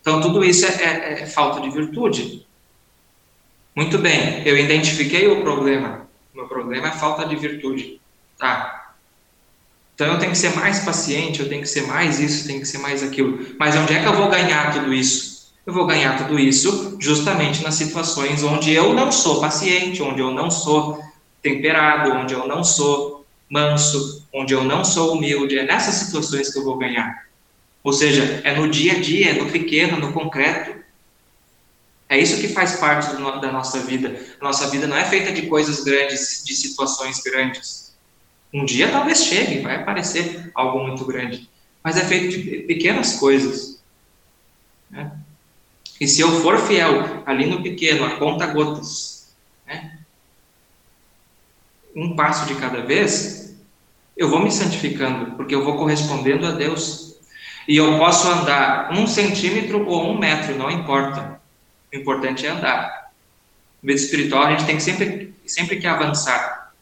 Então, tudo isso é, é, é falta de virtude. Muito bem, eu identifiquei o problema. O meu problema é falta de virtude. Tá. Então eu tenho que ser mais paciente, eu tenho que ser mais isso, tenho que ser mais aquilo. Mas onde é que eu vou ganhar tudo isso? Eu vou ganhar tudo isso justamente nas situações onde eu não sou paciente, onde eu não sou temperado, onde eu não sou manso, onde eu não sou humilde. É nessas situações que eu vou ganhar. Ou seja, é no dia a dia, é no pequeno, no concreto. É isso que faz parte do, da nossa vida. Nossa vida não é feita de coisas grandes, de situações grandes. Um dia talvez chegue, vai aparecer algo muito grande. Mas é feito de pequenas coisas. Né? E se eu for fiel ali no pequeno, a conta gotas, né? um passo de cada vez, eu vou me santificando, porque eu vou correspondendo a Deus. E eu posso andar um centímetro ou um metro, não importa. O importante é andar. Vida espiritual, a gente tem que sempre, sempre que avançar.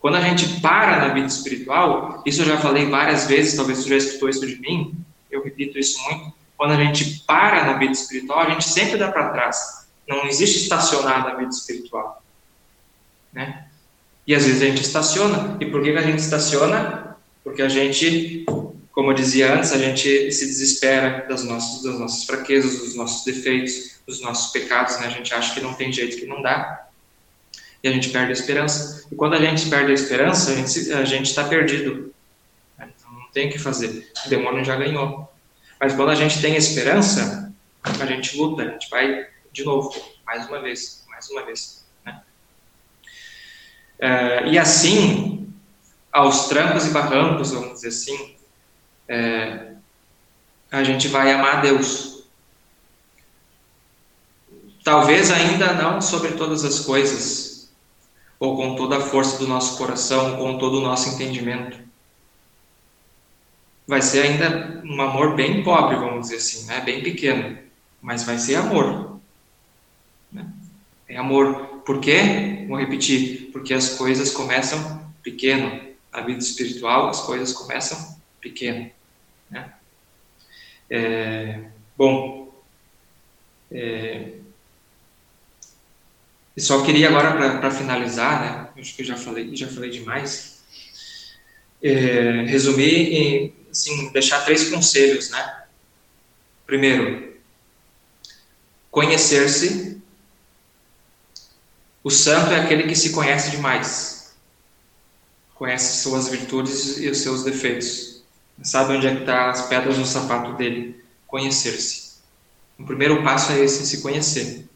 Quando a gente para na vida espiritual, isso eu já falei várias vezes, talvez você já escutou isso de mim, eu repito isso muito. Quando a gente para na vida espiritual, a gente sempre dá para trás. Não existe estacionar na vida espiritual. Né? E às vezes a gente estaciona. E por que a gente estaciona? Porque a gente, como eu dizia antes, a gente se desespera das nossas, das nossas fraquezas, dos nossos defeitos, dos nossos pecados. Né? A gente acha que não tem jeito, que não dá e a gente perde a esperança. E quando a gente perde a esperança, a gente está perdido. Então não tem o que fazer. O demônio já ganhou. Mas quando a gente tem esperança, a gente luta, a gente vai de novo, mais uma vez, mais uma vez. Né? É, e assim, aos trancos e barrancos, vamos dizer assim, é, a gente vai amar a Deus. Talvez ainda não sobre todas as coisas, ou com toda a força do nosso coração, com todo o nosso entendimento. Vai ser ainda um amor bem pobre, vamos dizer assim, né? bem pequeno, mas vai ser amor. Né? é amor. Por quê? Vou repetir. Porque as coisas começam pequeno. Na vida espiritual, as coisas começam pequeno. Né? É, bom, é, só queria agora para finalizar, né? Acho que eu já falei, já falei demais. É, resumir e assim, deixar três conselhos, né? Primeiro, conhecer-se. O santo é aquele que se conhece demais. Conhece suas virtudes e os seus defeitos. Sabe onde é que estão tá as pedras no sapato dele. Conhecer-se. O primeiro passo é esse, se conhecer.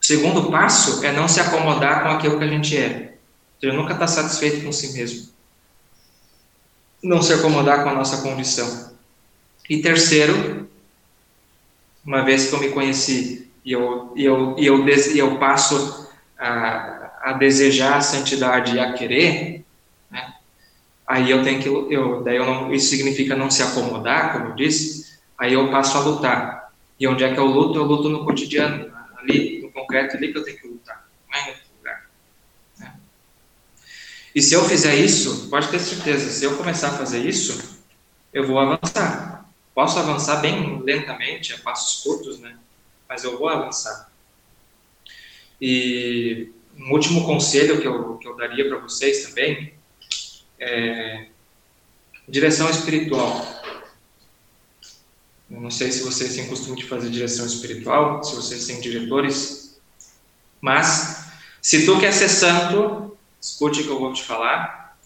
O segundo passo é não se acomodar com aquilo que a gente é. Ele nunca está satisfeito com si mesmo. Não se acomodar com a nossa condição. E terceiro, uma vez que eu me conheci e eu, e eu, e eu, e eu passo a, a desejar a santidade e a querer? Aí eu tenho que, eu, daí eu não, isso significa não se acomodar, como eu disse, aí eu passo a lutar. E onde é que eu luto? Eu luto no cotidiano, ali, no concreto, ali que eu tenho que lutar, não é em outro lugar. Né? E se eu fizer isso, pode ter certeza, se eu começar a fazer isso, eu vou avançar. Posso avançar bem lentamente, a passos curtos, né? Mas eu vou avançar. E um último conselho que eu, que eu daria para vocês também é direção espiritual. Eu não sei se vocês têm costume de fazer direção espiritual, se vocês têm diretores, mas se tu quer ser santo, escute o que eu vou te falar.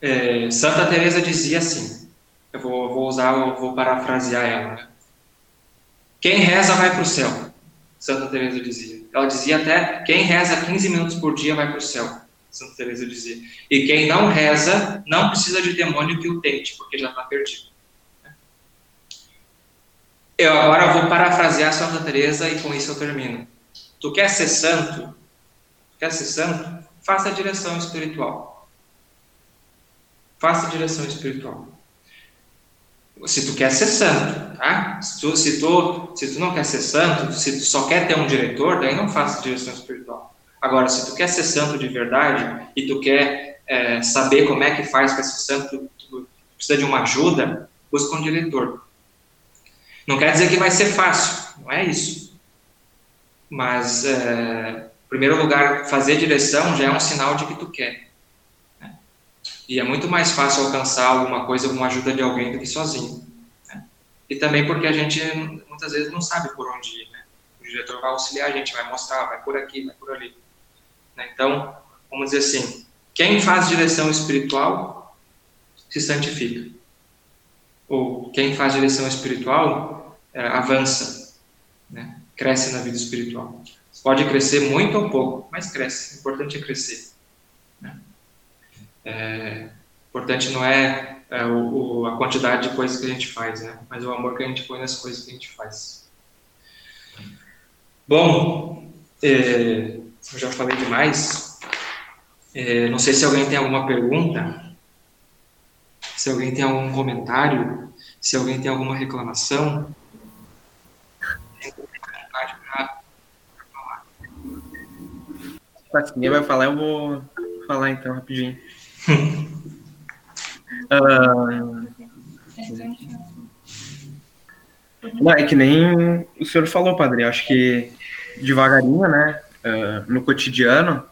É, Santa Teresa dizia assim: eu vou, vou usar, eu vou parafrasear ela. Quem reza vai para o céu, Santa Teresa dizia. Ela dizia até quem reza 15 minutos por dia vai para o céu, Santa Teresa dizia. E quem não reza não precisa de demônio que o tente, porque já está perdido. Eu agora vou parafrasear Santa Teresa e com isso eu termino. Tu quer ser santo? Quer ser santo? Faça a direção espiritual. Faça a direção espiritual se tu quer ser santo, tá? Se tu, se tu, se tu não quer ser santo, se tu só quer ter um diretor, daí não faça direção espiritual. Agora, se tu quer ser santo de verdade e tu quer é, saber como é que faz para ser santo, tu, precisa de uma ajuda, busca um diretor. Não quer dizer que vai ser fácil, não é isso. Mas, é, em primeiro lugar, fazer direção já é um sinal de que tu quer. E é muito mais fácil alcançar alguma coisa com a ajuda de alguém do que sozinho. Né? E também porque a gente muitas vezes não sabe por onde ir. Né? O diretor vai auxiliar a gente, vai mostrar, vai por aqui, vai por ali. Né? Então, vamos dizer assim: quem faz direção espiritual se santifica. Ou quem faz direção espiritual é, avança, né? cresce na vida espiritual. Pode crescer muito ou pouco, mas cresce. O importante é crescer. Né? É, importante não é, é o, o, a quantidade de coisas que a gente faz, né? mas o amor que a gente põe nas coisas que a gente faz. Bom, é, eu já falei demais. É, não sei se alguém tem alguma pergunta, se alguém tem algum comentário, se alguém tem alguma reclamação. Se ninguém vai falar, eu vou falar então rapidinho uh, (laughs) não, é que nem o senhor falou, padre. Acho que devagarinho, né? Uh, no cotidiano,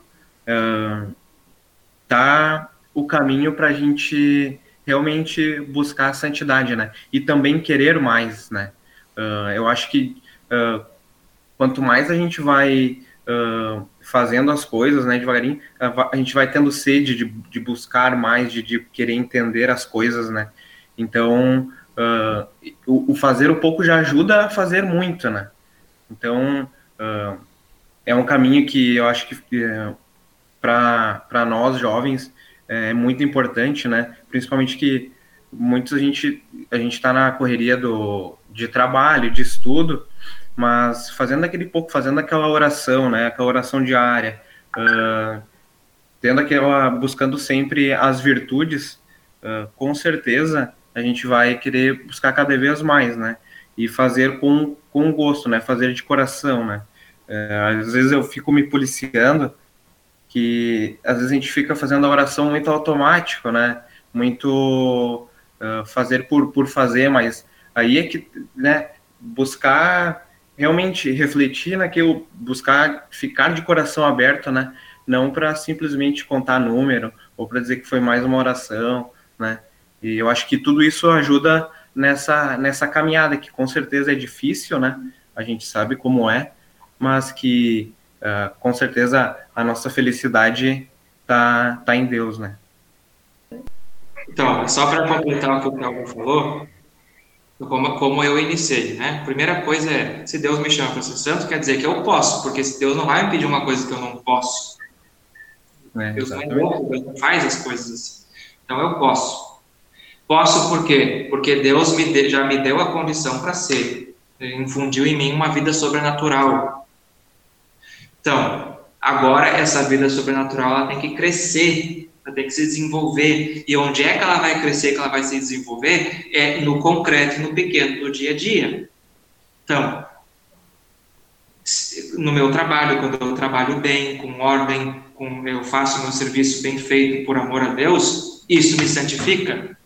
uh, tá o caminho para a gente realmente buscar a santidade, né? E também querer mais, né? Uh, eu acho que uh, quanto mais a gente vai uh, fazendo as coisas, né, devagarinho, a, gente vai tendo sede de, de buscar mais, de, de, querer entender as coisas, né? Então, o, o, fazer o pouco já ajuda a fazer muito, né? Então, é um caminho que eu acho que uh, para nós jovens é muito importante, né? Principalmente que muitos a gente a gente está na correria do de trabalho, de estudo, mas fazendo aquele pouco, fazendo aquela oração, né, aquela oração diária, uh, tendo aquela, buscando sempre as virtudes, uh, com certeza a gente vai querer buscar cada vez mais, né, e fazer com, com gosto, né, fazer de coração, né, É, às vezes eu fico me policiando que às vezes a gente fica fazendo a oração muito automático, né? Muito uh, fazer por, por fazer, mas aí é que, né, buscar realmente refletir naquilo, buscar ficar de coração aberto, né? Não para simplesmente contar número ou para dizer que foi mais uma oração, né? E eu acho que tudo isso ajuda nessa nessa caminhada que com certeza é difícil, né? A gente sabe como é, mas que uh, com certeza a nossa felicidade tá, tá em Deus, né? Então, só para completar o que o Calvin falou, como, como eu iniciei, né? Primeira coisa é, se Deus me chama para ser santo, quer dizer que eu posso, porque se Deus não vai me pedir uma coisa que eu não posso. É, Deus não é louco, Deus não faz as coisas assim. Então eu posso. Posso por quê? Porque Deus me de, já me deu a condição para ser. Ele infundiu em mim uma vida sobrenatural. Então, agora essa vida sobrenatural ela tem que crescer, ela tem que se desenvolver. E onde é que ela vai crescer, que ela vai se desenvolver? É no concreto, no pequeno, no dia a dia. Então, no meu trabalho, quando eu trabalho bem, com ordem, com, eu faço meu serviço bem feito por amor a Deus, isso me santifica.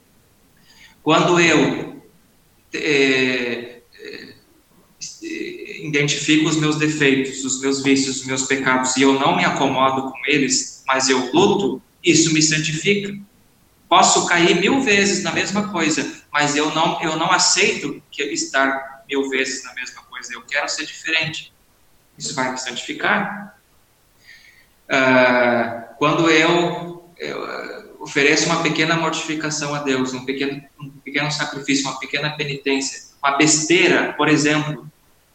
Quando eu é, identifico os meus defeitos, os meus vícios, os meus pecados e eu não me acomodo com eles, mas eu luto, isso me santifica. Posso cair mil vezes na mesma coisa, mas eu não eu não aceito que estar mil vezes na mesma coisa. Eu quero ser diferente. Isso vai me santificar. Uh, quando eu, eu, ofereço uma pequena mortificação a Deus, um pequeno, um pequeno sacrifício, uma pequena penitência, uma besteira, por exemplo,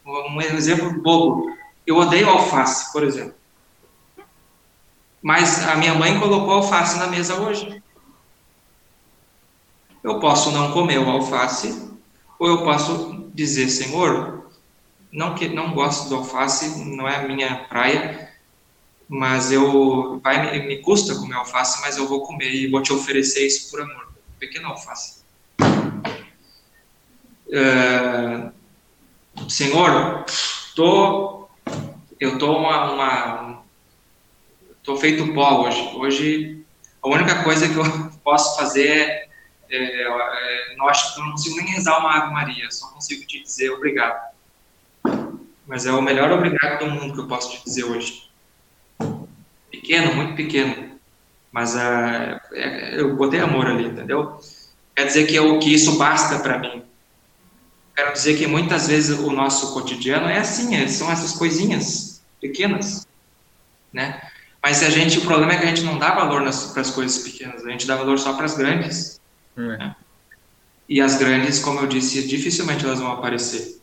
um exemplo bobo. Eu odeio alface, por exemplo. Mas a minha mãe colocou alface na mesa hoje. Eu posso não comer o alface, ou eu posso dizer, Senhor, não que não gosto do alface, não é a minha praia, mas eu vai me, me custa comer alface, mas eu vou comer e vou te oferecer isso por amor, pequeno alface. Uh, Senhor, tô, eu tô uma, uma tô feito pó hoje. Hoje a única coisa que eu (laughs) posso fazer é, é, é não acho que eu não consigo nem rezar uma Ave Maria, só consigo te dizer obrigado. Mas é o melhor obrigado do mundo que eu posso te dizer hoje. Pequeno, muito pequeno, mas uh, eu botei amor ali, entendeu? Quer dizer que, eu, que isso basta para mim. Quero dizer que muitas vezes o nosso cotidiano é assim, é, são essas coisinhas pequenas, né? Mas a gente, o problema é que a gente não dá valor para as coisas pequenas, a gente dá valor só para as grandes. É. Né? E as grandes, como eu disse, dificilmente elas vão aparecer.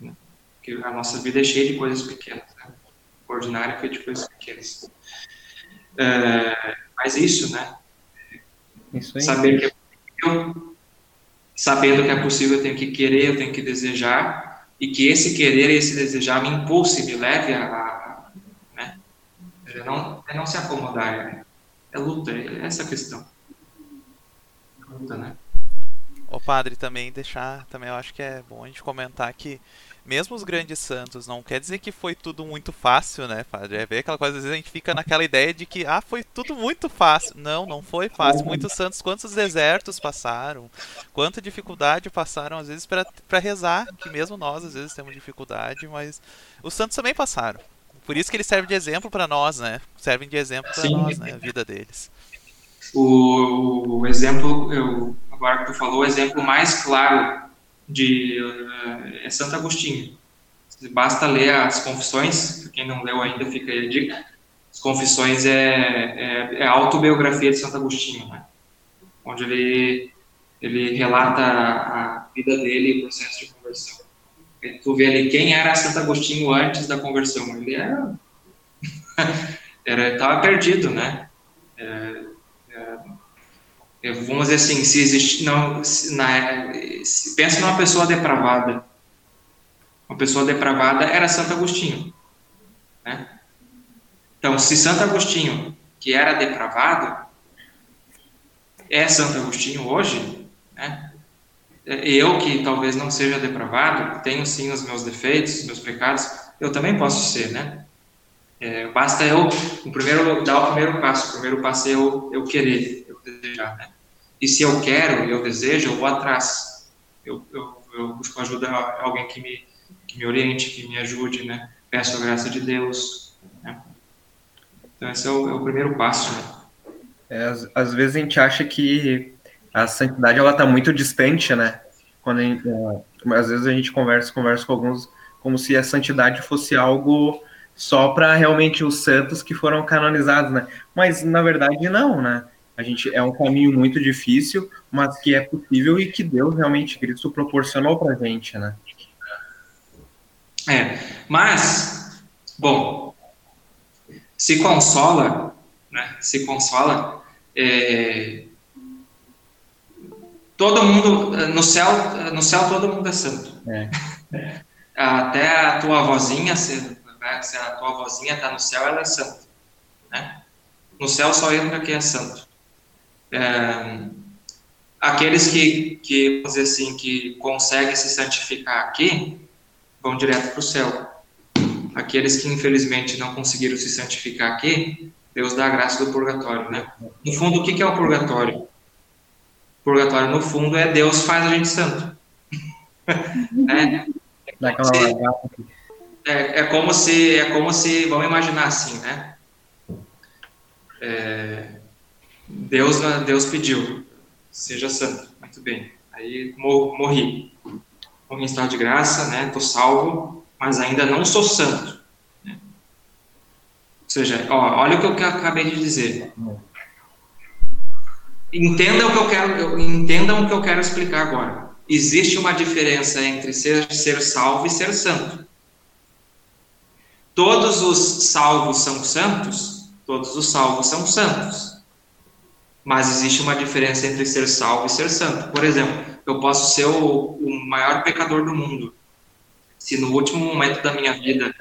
Né? Porque a nossa vida é cheia de coisas pequenas, né? ordinária é feita de coisas pequenas. É, mas isso, né? Isso aí. Saber que é possível sabendo que é possível, eu tenho que querer, eu tenho que desejar, e que esse querer e esse desejar me impulse, me leve a, a né? é não, é não se acomodar, é, é luta, é essa a questão. Luta, né? O padre também deixar, também eu acho que é bom a gente comentar que mesmo os grandes santos, não quer dizer que foi tudo muito fácil, né, padre? É ver aquela coisa, às vezes a gente fica naquela ideia de que, ah, foi tudo muito fácil. Não, não foi fácil. Muitos santos, quantos desertos passaram, quanta dificuldade passaram, às vezes, para rezar, que mesmo nós, às vezes, temos dificuldade, mas os santos também passaram. Por isso que eles servem de exemplo para nós, né? Servem de exemplo para nós, né? A vida deles. O, o exemplo, eu, agora que tu falou, o exemplo mais claro de uh, é Santo Agostinho. Basta ler as Confissões, quem não leu ainda fica aí a dica. As Confissões é, é, é a autobiografia de Santo Agostinho, né? onde ele, ele relata a vida dele e o processo de conversão. E tu vê ali quem era Santo Agostinho antes da conversão. Ele era (laughs) estava perdido, né? É, vamos dizer assim, se existe, não, se, na, se, pensa numa pessoa depravada. Uma pessoa depravada era Santo Agostinho. Né? Então, se Santo Agostinho, que era depravado, é Santo Agostinho hoje, né? eu que talvez não seja depravado, tenho sim os meus defeitos, os meus pecados, eu também posso ser, né? É, basta eu, o primeiro, dar o primeiro passo. O primeiro passo é eu, eu querer, desejar, né? E se eu quero, eu desejo, eu vou atrás. Eu, eu, eu busco ajuda alguém que me, que me oriente, que me ajude, né? Peço a graça de Deus. Né? Então, esse é o, é o primeiro passo, né? É, às, às, vezes a gente acha que a santidade ela está muito distante, né? Quando gente, é, às vezes a gente conversa, conversa com alguns como se a santidade fosse algo só para realmente os santos que foram canonizados, né? Mas na verdade não, né? A gente é um caminho muito difícil, mas que é possível e que Deus realmente Cristo proporcionou para gente, né? É, mas bom, se consola, né? Se consola. É, todo mundo no céu, no céu todo mundo é santo. É. (laughs) Até a tua vozinha, se, né, se a tua vozinha está no céu, ela é santa, né? No céu só entra quem é santo é, aqueles que, que, vamos dizer assim, que conseguem se santificar aqui, vão direto para o céu. Aqueles que infelizmente não conseguiram se santificar aqui, Deus dá a graça do purgatório, né? No fundo, o que é o purgatório? Purgatório, no fundo, é Deus faz a gente santo. (laughs) é, é, é, como se, é como se, vamos imaginar assim, né? É, Deus, Deus pediu, seja santo. Muito bem. Aí morri. Morri em estado de graça, né? Tô salvo, mas ainda não sou santo. Né? Ou seja, ó, olha o que eu acabei de dizer. Entenda o que eu quero, entendam o que eu quero explicar agora. Existe uma diferença entre ser, ser salvo e ser santo. Todos os salvos são santos, todos os salvos são santos. Mas existe uma diferença entre ser salvo e ser santo. Por exemplo, eu posso ser o, o maior pecador do mundo. Se no último momento da minha vida,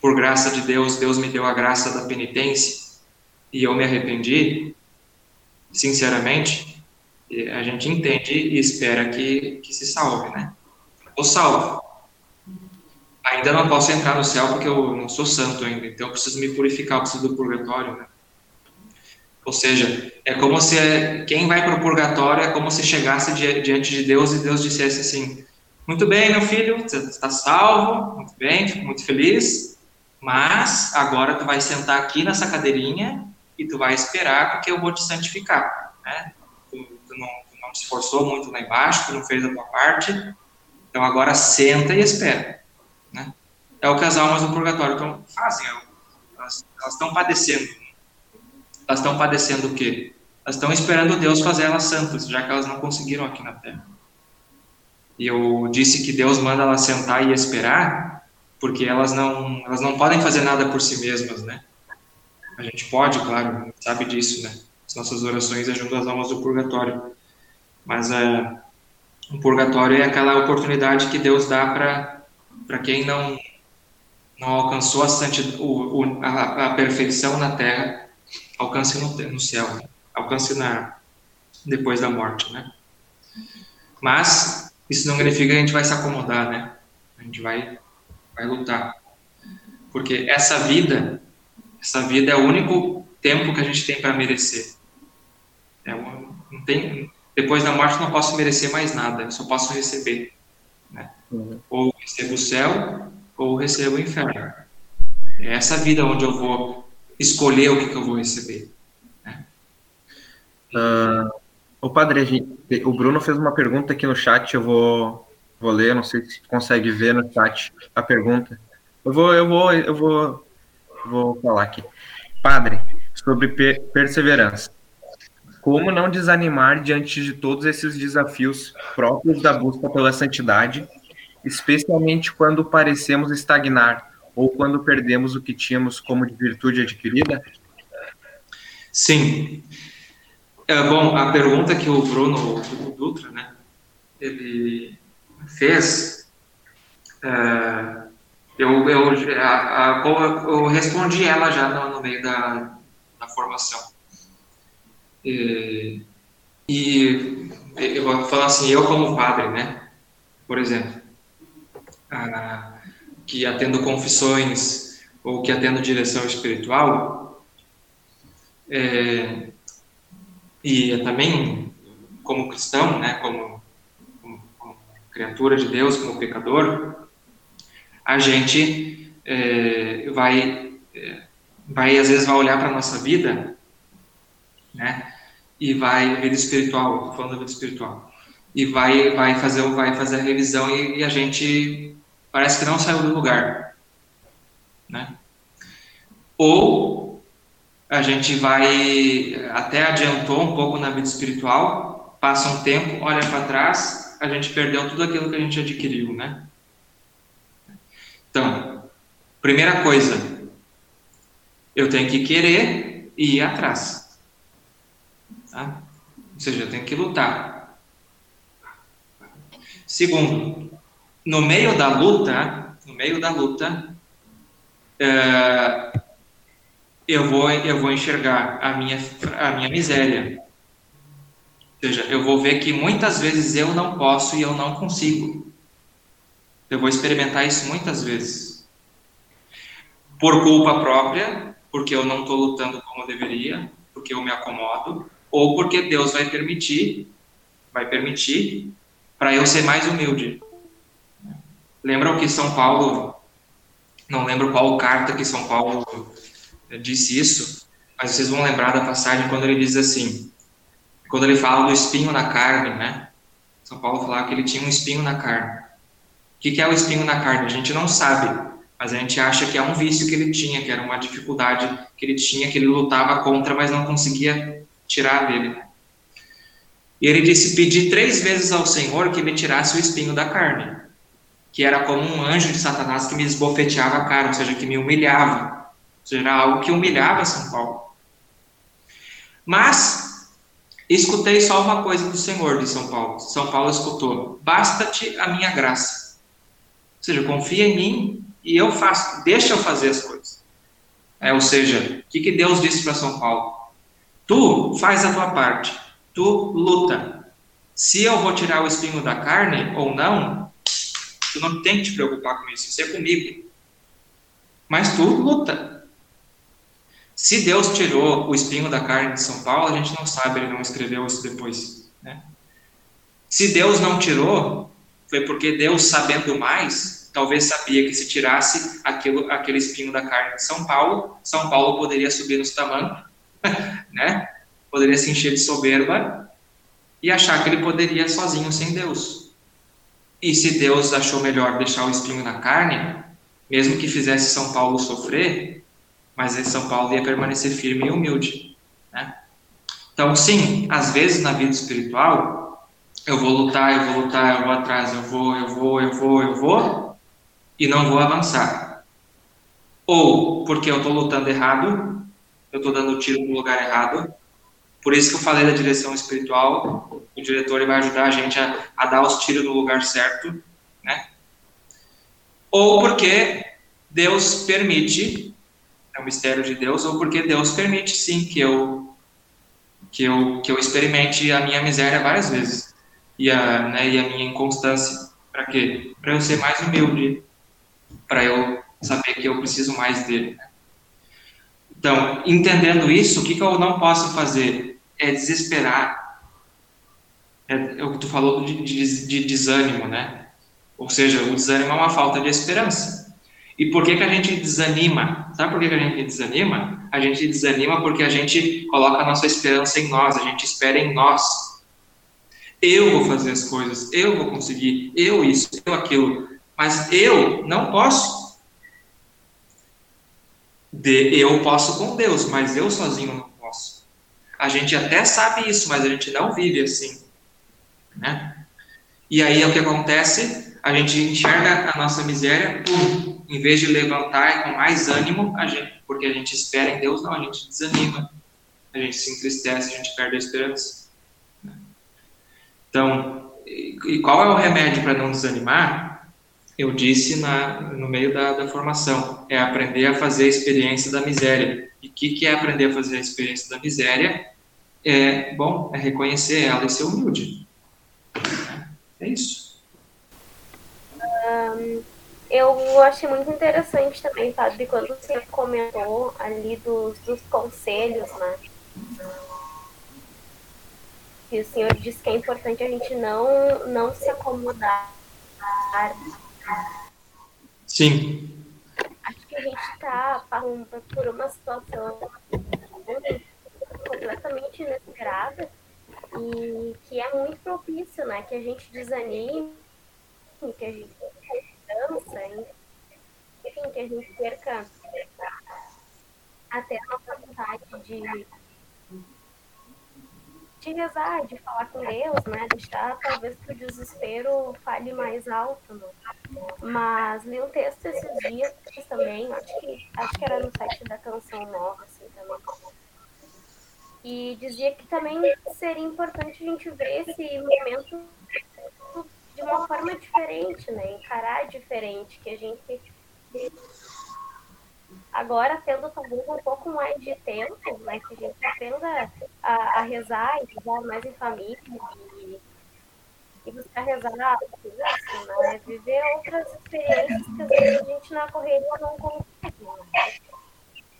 por graça de Deus, Deus me deu a graça da penitência e eu me arrependi, sinceramente, a gente entende e espera que, que se salve, né? Ou salvo. Ainda não posso entrar no céu porque eu não sou santo ainda, então eu preciso me purificar, eu preciso do purgatório, né? Ou seja, é como se quem vai para o purgatório é como se chegasse diante de Deus e Deus dissesse assim: Muito bem, meu filho, você está salvo, muito bem, fico muito feliz, mas agora tu vai sentar aqui nessa cadeirinha e tu vai esperar porque eu vou te santificar. Né? Tu, tu, não, tu não te esforçou muito lá embaixo, tu não fez a tua parte, então agora senta e espera. Né? É o que as almas do purgatório tão, fazem, elas, elas estão padecendo elas estão padecendo o quê? Elas estão esperando Deus fazer elas santas, já que elas não conseguiram aqui na Terra. E eu disse que Deus manda elas sentar e esperar, porque elas não, elas não podem fazer nada por si mesmas, né? A gente pode, claro, sabe disso, né? As nossas orações ajudam as almas do purgatório. Mas é, o purgatório é aquela oportunidade que Deus dá para quem não, não alcançou a, santidade, a, a perfeição na Terra alcance no, no céu, alcance na, depois da morte, né? Mas isso não significa que a gente vai se acomodar, né? A gente vai, vai lutar. Porque essa vida, essa vida é o único tempo que a gente tem para merecer. É não tem, depois da morte não posso merecer mais nada, só posso receber. Né? Uhum. Ou recebo o céu, ou recebo o inferno. É essa vida onde eu vou escolher o que, que eu vou receber. Né? Uh, o padre, gente, o Bruno fez uma pergunta aqui no chat, eu vou, vou ler, não sei se consegue ver no chat a pergunta. Eu vou, eu vou, eu vou, vou falar aqui. Padre, sobre per perseverança. Como não desanimar diante de todos esses desafios próprios da busca pela santidade, especialmente quando parecemos estagnar ou quando perdemos o que tínhamos como de virtude adquirida? Sim. É, bom, a pergunta que o Bruno o Dutra, né, ele fez, é, eu, eu, a, a, eu respondi ela já no, no meio da, da formação. E, e eu vou falar assim, eu como padre, né, por exemplo, a, que atendo confissões ou que atendo direção espiritual, é, e também como cristão, né, como, como, como, criatura de Deus, como pecador, a gente é, vai, é, vai às vezes vai olhar para nossa vida, né, e vai vida espiritual, falando da vida espiritual, e vai vai fazer vai fazer a revisão e, e a gente parece que não saiu do lugar, né? Ou a gente vai até adiantou um pouco na vida espiritual, passa um tempo, olha para trás, a gente perdeu tudo aquilo que a gente adquiriu, né? Então, primeira coisa, eu tenho que querer e ir atrás. Tá? Ou seja, eu tenho que lutar. Segundo, no meio da luta, no meio da luta, é, eu vou eu vou enxergar a minha a minha miséria. Ou seja, eu vou ver que muitas vezes eu não posso e eu não consigo. Eu vou experimentar isso muitas vezes. Por culpa própria, porque eu não estou lutando como deveria, porque eu me acomodo, ou porque Deus vai permitir, vai permitir para eu ser mais humilde. Lembram que São Paulo, não lembro qual carta que São Paulo disse isso, mas vocês vão lembrar da passagem quando ele diz assim, quando ele fala do espinho na carne, né? São Paulo falava que ele tinha um espinho na carne. O que é o espinho na carne? A gente não sabe, mas a gente acha que é um vício que ele tinha, que era uma dificuldade que ele tinha, que ele lutava contra, mas não conseguia tirar dele. E ele disse: Pedi três vezes ao Senhor que me tirasse o espinho da carne que era como um anjo de Satanás que me esbofeteava a cara, ou seja, que me humilhava. Ou seja, era algo que humilhava São Paulo. Mas escutei só uma coisa do Senhor de São Paulo. São Paulo escutou: basta-te a minha graça. Ou seja, confia em mim e eu faço, deixa eu fazer as coisas. É, ou seja, o que, que Deus disse para São Paulo? Tu faz a tua parte, tu luta. Se eu vou tirar o espinho da carne ou não, Tu não tem que te preocupar com isso, isso é comigo. Mas tu luta. Se Deus tirou o espinho da carne de São Paulo, a gente não sabe, ele não escreveu isso depois. Né? Se Deus não tirou, foi porque Deus, sabendo mais, talvez sabia que se tirasse aquilo, aquele espinho da carne de São Paulo, São Paulo poderia subir nos tamancos, (laughs) né? poderia se encher de soberba e achar que ele poderia sozinho sem Deus. E se Deus achou melhor deixar o espinho na carne, mesmo que fizesse São Paulo sofrer, mas São Paulo ia permanecer firme e humilde. Né? Então, sim, às vezes na vida espiritual, eu vou lutar, eu vou lutar, eu vou atrás, eu vou, eu vou, eu vou, eu vou, e não vou avançar. Ou porque eu estou lutando errado, eu estou dando tiro no lugar errado, por isso que eu falei da direção espiritual, o diretor vai ajudar a gente a, a dar os tiros no lugar certo, né? Ou porque Deus permite, é o mistério de Deus, ou porque Deus permite sim que eu que eu que eu experimente a minha miséria várias vezes e a, né, e a minha inconstância. Para quê? Para eu ser mais humilde, para eu saber que eu preciso mais dele. Né? Então, entendendo isso, o que, que eu não posso fazer? É desesperar. É, é o que tu falou de, de, de, desânimo, né? Ou seja, o desânimo é uma falta de esperança. E por que, que a gente desanima? Sabe por que, que a gente desanima? A gente desanima porque a gente coloca a nossa esperança em nós, a gente espera em nós. Eu vou fazer as coisas, eu vou conseguir, eu isso, eu aquilo. Mas eu não posso. De, eu posso com Deus, mas eu sozinho não a gente até sabe isso, mas a gente não vive assim, né? E aí é o que acontece, a gente enxerga a nossa miséria, pum, em vez de levantar com mais ânimo, a gente, porque a gente espera em Deus, não, a gente desanima, a gente se entristece, a gente perde a esperança. Né? Então, e qual é o remédio para não desanimar? Eu disse na, no meio da, da formação, é aprender a fazer a experiência da miséria. E o que, que é aprender a fazer a experiência da miséria? É bom, é reconhecer ela e ser humilde. É isso. Um, eu achei muito interessante também, sabe, quando você comentou ali dos, dos conselhos, né? Que o senhor disse que é importante a gente não, não se acomodar. Sim. Acho que a gente está por uma situação completamente inesperada e que é muito propício, né? Que a gente desanime, que a gente cansa, enfim, que a gente perca até a nossa vontade de, de rezar, de falar com Deus, né? Deixar talvez que o desespero fale mais alto, né? Mas li um texto esses dias também, acho que, acho que era no site da Canção Nova, assim, também e dizia que também seria importante a gente ver esse momento de uma forma diferente, né? Encarar diferente, que a gente agora tendo talvez um pouco mais de tempo, né? Que a gente aprenda a, a rezar e rezar mais em família e, e buscar rezar isso, né? Viver outras experiências que às vezes a gente na correria não consegue, né?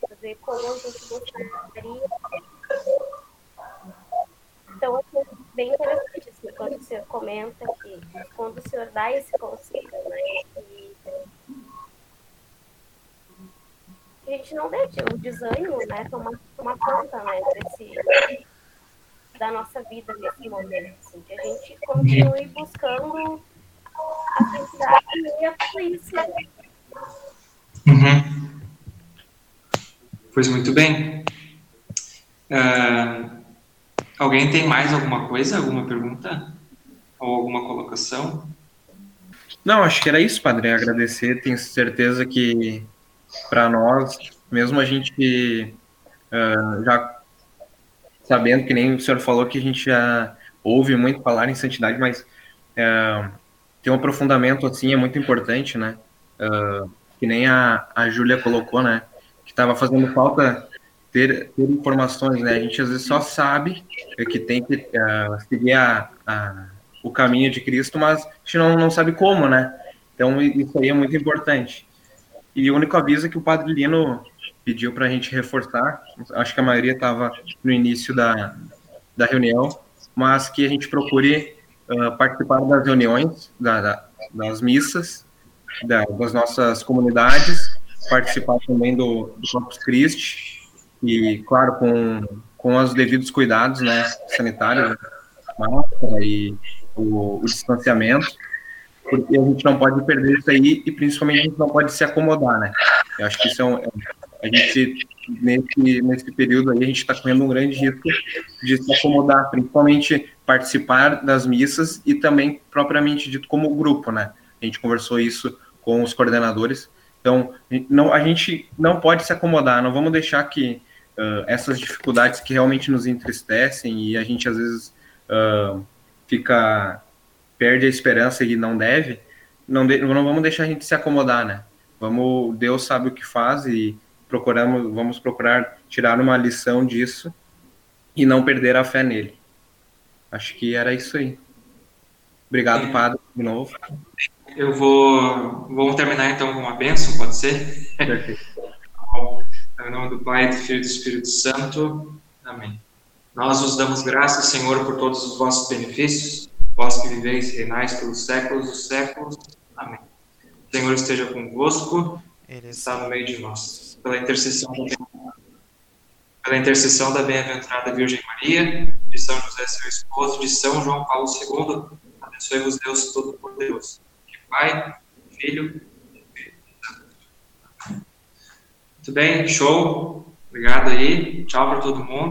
Fazer como a gente gostaria então, assim, bem interessante, assim, quando o senhor comenta que, quando o senhor dá esse conselho, né, que, a gente não deixe o desânimo, né, tomar, tomar conta, né, desse, da nossa vida nesse momento, assim, que a gente continue buscando a felicidade e a polícia. Uhum. Pois muito bem. Uh, alguém tem mais alguma coisa, alguma pergunta? Ou alguma colocação? Não, acho que era isso, Padre. Agradecer. Tenho certeza que para nós, mesmo a gente uh, já sabendo que nem o senhor falou que a gente já ouve muito falar em santidade, mas uh, ter um aprofundamento assim é muito importante, né? Uh, que nem a, a Júlia colocou, né? Que estava fazendo falta ter, ter informações, né? A gente às vezes só sabe que tem que uh, seguir a, a, o caminho de Cristo, mas a gente não, não sabe como, né? Então isso aí é muito importante. E o único aviso que o Padre Lino pediu para a gente reforçar, acho que a maioria estava no início da, da reunião, mas que a gente procure uh, participar das reuniões, da, da, das missas, da, das nossas comunidades, participar também do, do Corpus Christi, e, claro, com, com os devidos cuidados né, sanitários, né, máscara e o, o, distanciamento, porque a gente não pode perder isso aí e, principalmente, a gente não pode se acomodar, né? Eu acho que isso é um, a gente, nesse, nesse período aí, a gente está correndo um grande risco de se acomodar, principalmente participar das missas e também, propriamente dito, como grupo, né? A gente conversou isso com os coordenadores, então, não, a gente não pode se acomodar, não vamos deixar que uh, essas dificuldades que realmente nos entristecem e a gente às vezes uh, fica perde a esperança e não deve, não, de, não vamos deixar a gente se acomodar, né? Vamos, Deus sabe o que faz e procuramos, vamos procurar tirar uma lição disso e não perder a fé nele. Acho que era isso aí. Obrigado, é. padre, de novo. Eu vou, vou terminar então com uma bênção, pode ser? Perfeito. Em nome do Pai, do Filho e do Espírito Santo. Amém. Nós vos damos graças, Senhor, por todos os vossos benefícios, vós que viveis e reinais pelos séculos dos séculos. Amém. O Senhor esteja convosco, Ele está no meio de nós. Pela intercessão da pela intercessão da bem-aventurada Virgem Maria, de São José, seu esposo, de São João Paulo II, abençoe-vos Deus Todo-Poderoso. Que Pai, Filho muito bem, show. Obrigado aí. Tchau para todo mundo.